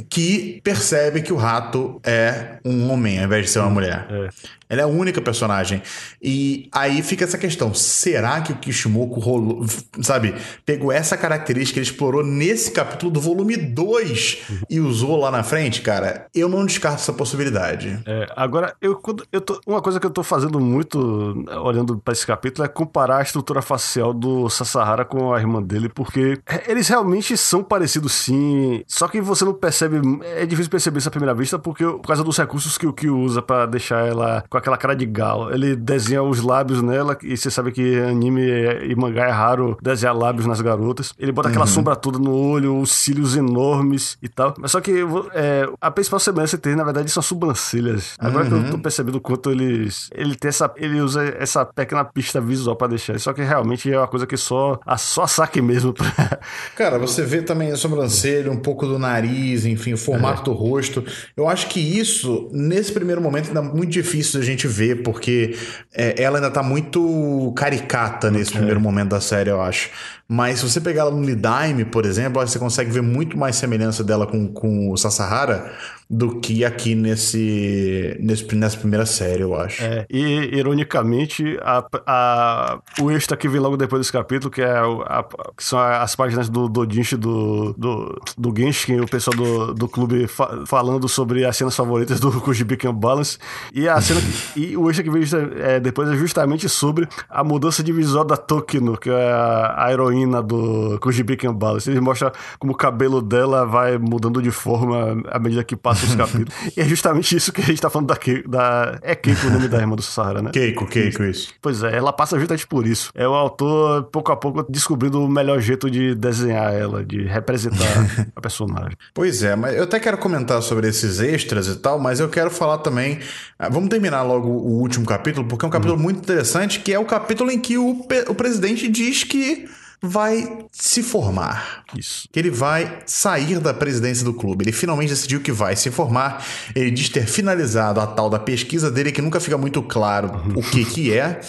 Que percebe que o rato é um homem ao invés de ser uma mulher. É. Ela é a única personagem. E aí fica essa questão: será que o Kishimoku rolou, sabe, pegou essa característica, ele explorou nesse capítulo do volume 2 e usou lá na frente? Cara, eu não descarto essa possibilidade. É, agora, eu, eu tô, uma coisa que eu tô fazendo muito olhando para esse capítulo é comparar a estrutura facial do Sasahara com a irmã dele, porque eles realmente são parecidos sim, só que você não percebe, é difícil perceber isso à primeira vista, porque por causa dos recursos que o Kyo usa para deixar ela com aquela cara de galo. Ele desenha os lábios nela, e você sabe que anime e mangá é raro desenhar lábios nas garotas. Ele bota aquela uhum. sombra toda no olho, os cílios enormes e tal. Mas só que é, a principal semelhança que tem, na verdade, são sobrancelhas. Agora uhum. que eu tô uhum. percebendo o quanto eles. Ele tem essa. Ele usa essa pequena pista visual para deixar. Só que realmente é uma coisa que só a, só saque mesmo. Pra... (laughs) Cara, você vê também a sobrancelha, um pouco do nariz, enfim, o formato é. do rosto. Eu acho que isso, nesse primeiro momento, ainda é muito difícil gente vê, porque é, ela ainda tá muito caricata nesse é. primeiro momento da série, eu acho. Mas se você pegar ela no Lidaime, por exemplo, você consegue ver muito mais semelhança dela com, com o Sasahara do que aqui nesse, nesse nessa primeira série, eu acho. É, e ironicamente, a, a, o extra que vem logo depois desse capítulo, que, é a, que são as páginas do Dodinchi do, do, do Genshin, o pessoal do, do clube fa, falando sobre as cenas favoritas do (laughs) Kujibiken Balance. E a cena que, e o extra que vem é, depois é justamente sobre a mudança de visual da Tokino, que é a, a heroína do Kujibiken Balance. Ele mostra como o cabelo dela vai mudando de forma à medida que passa os (laughs) capítulos. e é justamente isso que a gente tá falando da Keiko. Da... É Keiko o nome da irmã do Sahara, né? Keiko, Keiko, isso. Pois é, ela passa justamente por isso. É o autor, pouco a pouco, descobrindo o melhor jeito de desenhar ela, de representar (laughs) a personagem. Pois é, mas eu até quero comentar sobre esses extras e tal, mas eu quero falar também. Ah, vamos terminar logo o último capítulo, porque é um capítulo uhum. muito interessante, que é o capítulo em que o, o presidente diz que vai se formar. Isso. Que ele vai sair da presidência do clube. Ele finalmente decidiu que vai se formar. Ele diz ter finalizado a tal da pesquisa dele, que nunca fica muito claro uhum. o que que é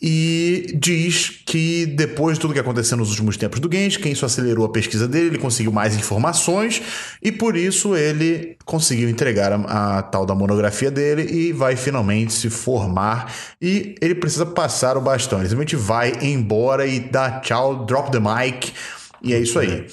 e diz que depois de tudo que aconteceu nos últimos tempos do Genshin, isso acelerou a pesquisa dele, ele conseguiu mais informações e por isso ele conseguiu entregar a, a, tal da monografia dele e vai finalmente se formar e ele precisa passar o bastão. Ele simplesmente vai embora e dá tchau, drop the mic e é isso aí.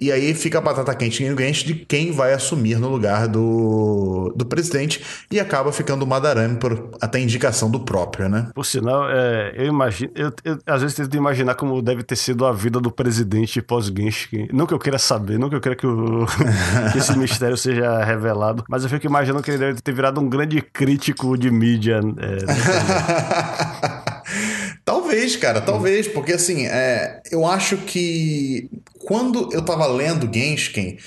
E aí fica a batata quente Genshin de quem vai assumir no lugar do, do presidente e acaba ficando o Madarame por até indicação do próprio, né? Por sinal, é, eu imagino, eu, eu, às vezes tento imaginar como deve ter sido a vida do presidente pós-Genshin. Não que eu queira saber, não que eu queira que, o, (laughs) que esse mistério seja revelado, mas eu fico imaginando que ele deve ter virado um grande crítico de mídia. É, (laughs) Talvez, cara, talvez, porque assim, é, eu acho que quando eu tava lendo Genshin,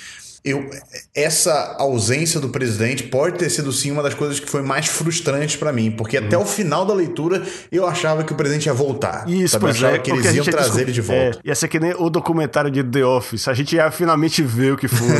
eu, essa ausência do presidente pode ter sido sim uma das coisas que foi mais frustrante para mim, porque até o final da leitura eu achava que o presidente ia voltar. Isso, sabe? Eu pois achava é, que eles iam trazer ele de volta. É, ia ser que nem o documentário de The Office. A gente ia finalmente ver o que foi. (laughs)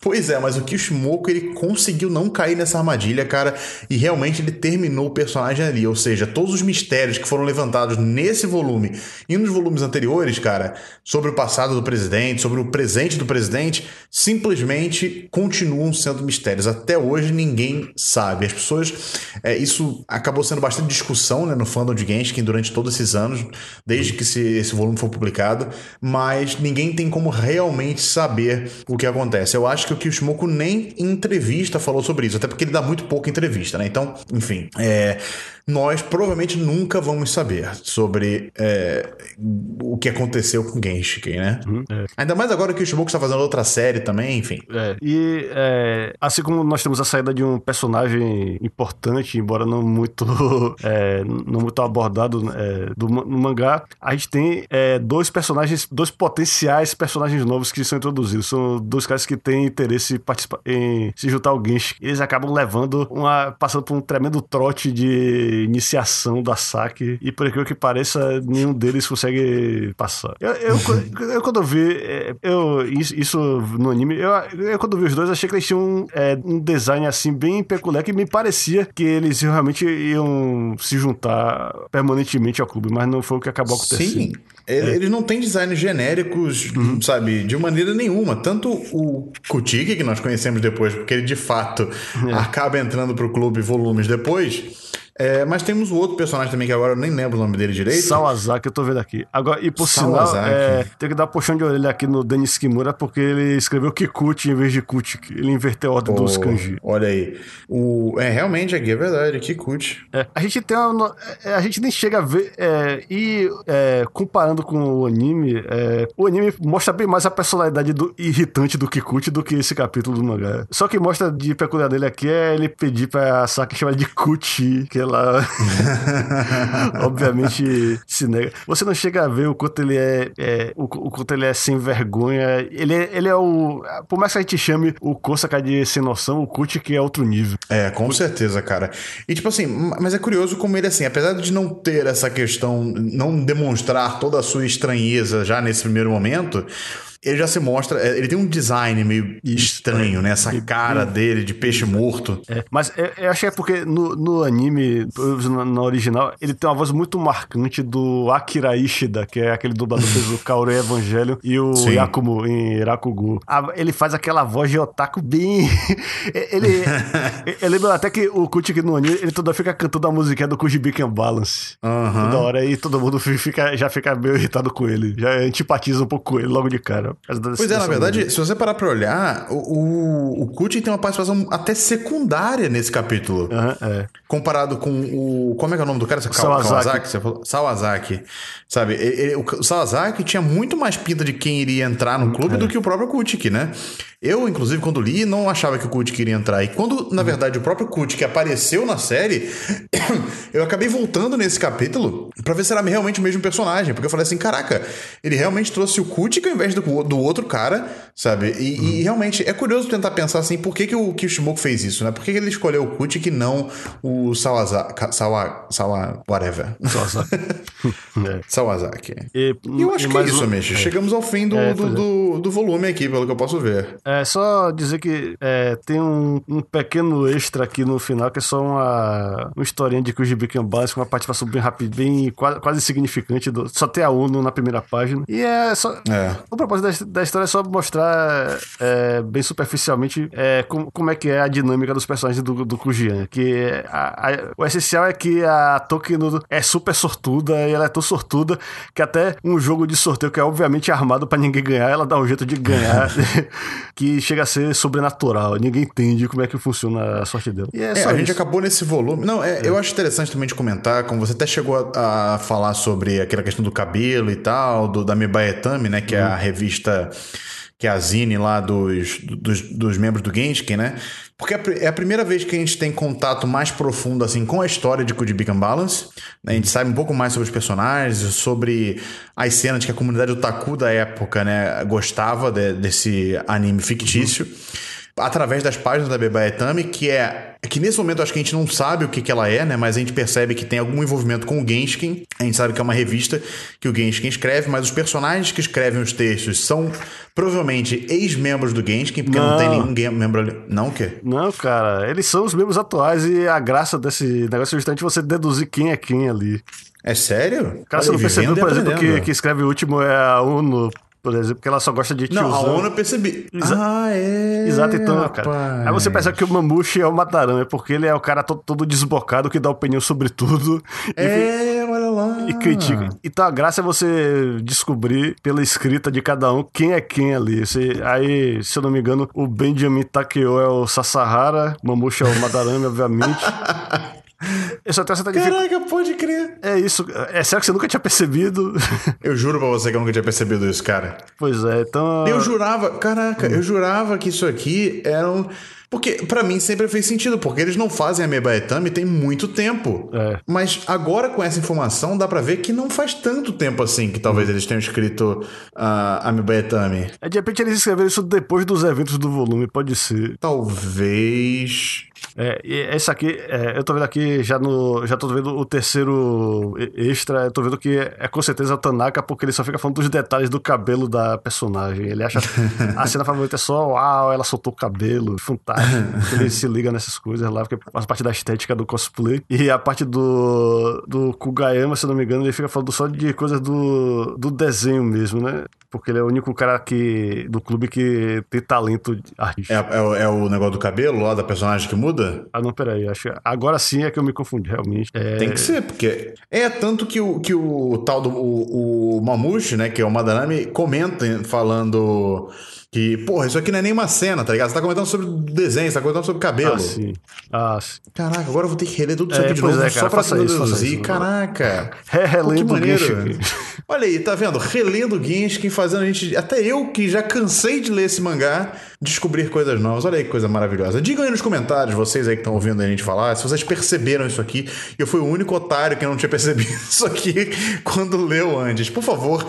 pois é, mas o Kishimoku ele conseguiu não cair nessa armadilha, cara, e realmente ele terminou o personagem ali. Ou seja, todos os mistérios que foram levantados nesse volume e nos volumes anteriores, cara, sobre o passado do presidente, sobre o presente do presidente, simplesmente continuam sendo mistérios. Até hoje ninguém sabe. As pessoas. é, isso acabou sendo bastante discussão né, no fandom de Genshin durante todos esses anos, desde que esse, esse volume foi publicado, mas ninguém tem como realmente saber o que acontece. Eu acho que o Kishimoku nem em entrevista falou sobre isso, até porque ele dá muito pouca entrevista, né? Então, enfim, é, nós provavelmente nunca vamos saber sobre é, o que aconteceu com Genshin, né? Ainda mais agora que o Kishimoku está fazendo outra série também, enfim. É, e é, assim como nós temos a saída de um personagem importante, embora não muito, (laughs) é, não muito abordado é, do, no mangá, a gente tem é, dois personagens, dois potenciais personagens novos que são introduzidos. São dois caras que têm interesse em, participar, em se juntar ao Genshin. Eles acabam levando uma. passando por um tremendo trote de iniciação da saque. E por incrível que pareça, nenhum deles consegue passar. Eu, eu, eu quando eu vi é, eu, isso, isso no anime, eu, eu quando vi os dois, achei que eles tinham é, um design assim bem peculiar que me parecia que eles realmente iam se juntar permanentemente ao clube, mas não foi o que acabou acontecendo. Sim, ele- eles não têm designs genéricos, sabe, de maneira nenhuma. Tanto o Kutiki, que nós conhecemos depois, porque ele de fato acaba entrando pro clube volumes depois. É, mas temos o outro personagem também, que agora eu nem lembro o nome dele direito. Sawazaki, eu tô vendo aqui. Agora, e por sinal, Sawazaki. é, tem que dar um puxão de orelha aqui no Denis Kimura, porque ele escreveu Kikuchi em vez de Kuti. Ele inverteu a ordem dos Pô, kanji. Olha aí. O, é, realmente, aqui é verdade, Kikuchi. É, a gente tem uma, é, a gente nem chega a ver é, e é, comparando com o anime, é, o anime mostra bem mais a personalidade do irritante do Kikuchi do que esse capítulo do mangá. Só que mostra de peculiar dele aqui é ele pedir pra Saki chamar de Kuchi, que ela (laughs) obviamente se nega. Você não chega a ver o quanto ele é, é, o, o quanto ele é sem vergonha. Ele, é- ele é o por mais que a gente chame o Kosaka de sem noção, o Kuchi que é outro nível. É, com certeza, cara. E tipo assim, ma- mas é curioso como ele, assim, apesar de não ter essa questão, não demonstrar toda a sua estranheza já nesse primeiro momento, ele já se mostra. é, Ele tem um design meio estranho, né? Essa cara dele de peixe morto. É, mas eu, eu achei que é porque no, no anime, na, na original, ele tem uma voz muito marcante do Akira Ishida, que é aquele dublador que fez o (laughs) Kaori Evangelho e o Sim. Yakumo em Irakugu. A- ele faz aquela voz de otaku bem. (laughs) ele. (laughs) eu lembro até que o Kuchiki no anime, ele toda hora fica cantando a musiquinha do Kujibiken Balance. Aham. Toda hora aí todo mundo fica, já fica meio irritado com ele. Já antipatiza um pouco com ele logo de cara. Pois é, na verdade, se você parar pra olhar, o, o, o Kuti tem uma participação até secundária nesse capítulo. É. Comparado com o. Como é que é o nome do cara? Kawasaki? Você falou? Sawazaki. Sabe? ele- ele- o Sawazaki tinha muito mais pinta de quem iria entrar no clube do que o próprio Kutik, né? Eu, inclusive, quando li, não achava que o Kutik iria entrar. E quando, na verdade, o próprio Kutik apareceu na série, (coughs) eu acabei voltando nesse capítulo pra ver se era realmente o mesmo personagem. Porque eu falei assim: caraca, ele realmente trouxe o Kutik ao invés do, do outro cara, sabe? E, e realmente é curioso tentar pensar assim: por que, que o Kishimoku fez isso, né? Por que, que ele escolheu o Kutik e não o Sawazaki? Sawa, Sawa, whatever. Só. (laughs) É. Sawazaki. E, E eu acho que é isso, um- Mesh. Chegamos ao fim do, É, do, é. do, do volume aqui, pelo que eu posso ver. É só dizer que é, tem um, um pequeno extra aqui no final, que é só uma, uma historinha de Kujibiken com uma participação bem rápida, bem quase, quase insignificante. do- só tem a ONU na primeira página. E é só. É. O propósito da, da história é só mostrar é, bem superficialmente é, como, como é que é a dinâmica dos personagens do, do Kujian. Que a- a- o essencial é que a Tokino é super sortuda e ela é tão sortuda que até um jogo de sorteio que é obviamente armado pra ninguém ganhar, ela dá um jeito de ganhar (laughs) (laughs) que chega a ser sobrenatural. Ninguém entende como é que funciona a sorte dela. E é, É, só a gente isso. acabou nesse volume. Não, é, eu acho interessante também de comentar, como você até chegou a, a falar sobre aquela questão do cabelo e tal, do, da Mibaetami, né? Que é Uhum. a revista, que é a Zine lá dos, dos, dos membros do Genshin, né? porque é a primeira vez que a gente tem contato mais profundo assim com a história de Become Balance. A gente sabe um pouco mais sobre os personagens, sobre as cenas que a comunidade otaku da época né, gostava de, desse anime fictício. Uhum através das páginas da Bebaetami, que é que nesse momento acho que a gente não sabe o que, que ela é, né? Mas a gente percebe que tem algum envolvimento com o Genshin. A gente sabe que é uma revista que o Genshin escreve, mas os personagens que escrevem os textos são provavelmente ex-membros do Genshin, porque não, não tem nenhum membro ali. Não, o quê? Não, cara, eles são os membros atuais e a graça desse negócio é justamente você deduzir quem é quem ali. É sério? Cara, você não percebeu, por exemplo, que, que escreve o último é a UNO por exemplo, porque ela só gosta de tiozão. Não, a ONU eu percebi. Exa ah, é. Exato, então, rapaz. cara. Aí você pensa que o Mamushi é o Matarama, é porque ele é o cara todo, todo desbocado que dá opinião sobre tudo. É, e, olha lá. E critica. Então a graça é você descobrir pela escrita de cada um quem é quem ali. Você, aí, se eu não me engano, o Benjamin Takeo é o Sasahara, o Mamushi é o Madarame, obviamente. (laughs) Eu só tenho essa Caraca, pode crer. É isso. É sério que você nunca tinha percebido? (laughs) Eu juro pra você que eu nunca tinha percebido isso, cara. Pois é, então. Eu jurava, caraca, hum. eu jurava que isso aqui era um. Porque para mim sempre fez sentido, porque eles não fazem a Mebaetame tem muito tempo. É. Mas agora com essa informação dá para ver que não faz tanto tempo assim que talvez eles tenham escrito uh, a Mebaetame. É, de repente eles escreveram isso depois dos eventos do volume, pode ser. Talvez. É, esse aqui, é, eu tô vendo aqui já no. Já tô vendo o terceiro extra, eu tô vendo que é, é com certeza o Tanaka, porque ele só fica falando dos detalhes do cabelo da personagem. Ele acha (laughs) a cena favorita é só, uau, ela soltou o cabelo, fantástico. (laughs) ele se liga nessas coisas lá, porque faz parte da estética do cosplay. E a parte do, do Kugayama, se não me engano, ele fica falando só de coisas do, do desenho mesmo, né? Porque ele é o único cara que, do clube que tem talento artístico. É, é, é o negócio do cabelo lá, da personagem que muda? Ah, não, peraí. Acho agora sim é que eu me confundi, realmente. É... Tem que ser, porque. É tanto que o, que o tal do. O, o Mamushi, né, que é o Madanami, comenta falando que, porra, isso aqui não é nem uma cena, tá ligado? Você tá comentando sobre desenho, você tá comentando sobre cabelo. Ah, sim. Ah, sim. Caraca, agora eu vou ter que reler tudo isso é, aqui de novo, é, cara, só pra deduzir. Caraca. (laughs) Relendo o Genshin. Olha aí, tá vendo? Relendo Genshin, fazendo a gente... Até eu, que já cansei de ler esse mangá, descobrir coisas novas. Olha aí que coisa maravilhosa. Digam aí nos comentários, vocês aí que estão ouvindo a gente falar, se vocês perceberam isso aqui. Eu fui o único otário que não tinha percebido (laughs) isso aqui quando leu antes. Por favor,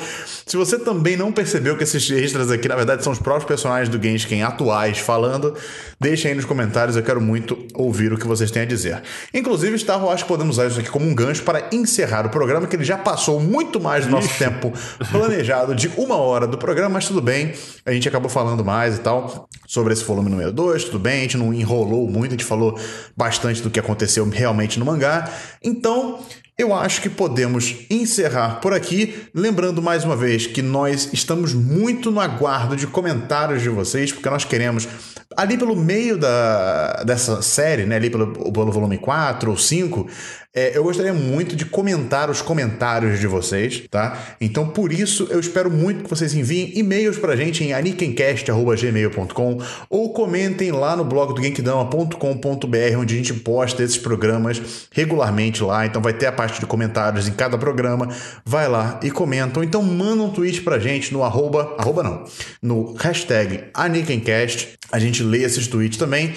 se você também não percebeu que esses extras aqui, na verdade, são os próprios próprios personagens do Genshin atuais falando, deixem aí nos comentários, eu quero muito ouvir o que vocês têm a dizer. Inclusive, eu acho que podemos usar isso aqui como um gancho para encerrar o programa, que ele já passou muito mais do nosso Ixi. tempo planejado de uma hora do programa, mas tudo bem, a gente acabou falando mais e tal sobre esse volume número 2, tudo bem, a gente não enrolou muito, a gente falou bastante do que aconteceu realmente no mangá. Então, eu acho que podemos encerrar por aqui, lembrando mais uma vez que nós estamos muito no aguardo de comentários de vocês, porque nós queremos, ali pelo meio da, dessa série, né, ali pelo, pelo volume 4 ou 5, é, eu gostaria muito de comentar os comentários de vocês, tá? Então, por isso, eu espero muito que vocês enviem e-mails pra gente em anikencast.gmail.com ou comentem lá no blog do Genkidama.com.br, onde a gente posta esses programas regularmente lá. Então, vai ter a parte de comentários em cada programa. Vai lá e comenta. Ou então, manda um tweet pra gente no arroba, arroba não, no hashtag Anikencast. A gente lê esses tweets também.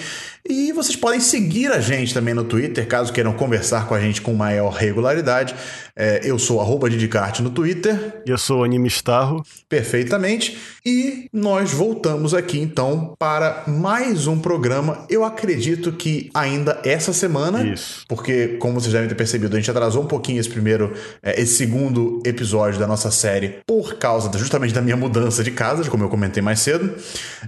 E vocês podem seguir a gente também no Twitter, caso queiram conversar com a gente com maior regularidade. É, eu sou arroba Didicarte no Twitter. Eu sou Animestarro. Perfeitamente. E nós voltamos aqui então para mais um programa. Eu acredito que ainda essa semana. Isso. Porque, como vocês devem ter percebido, a gente atrasou um pouquinho esse primeiro, é, esse segundo episódio da nossa série por causa justamente da minha mudança de casa, como eu comentei mais cedo.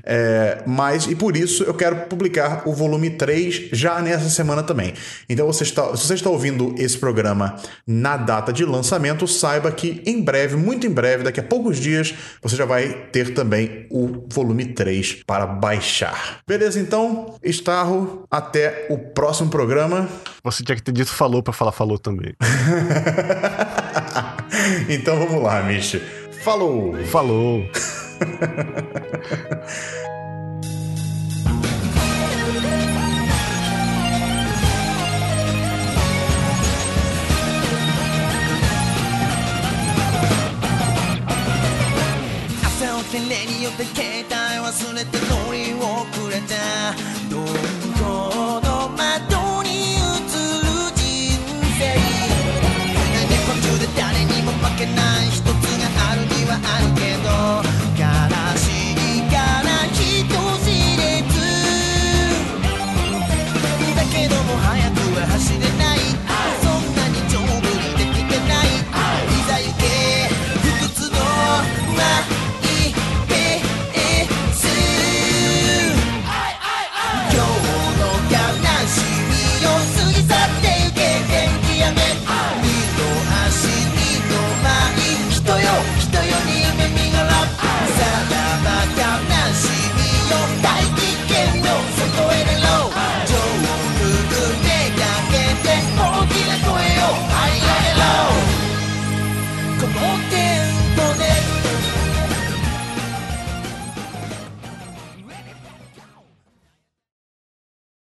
É, mas, e por isso, eu quero publicar o volume 3 já nessa semana também. Então, você está, se você está ouvindo esse programa na data data de lançamento, saiba que em breve, muito em breve, daqui a poucos dias, você já vai ter também o volume 3 para baixar. Beleza, então, Starro, até o próximo programa. Você tinha que ter dito falou para falar falou também. (laughs) então vamos lá, Michi. Falou! Falou! (laughs) で携帯忘れて乗り遅れたどこの窓に映る人生。何途中で誰にも負けない人。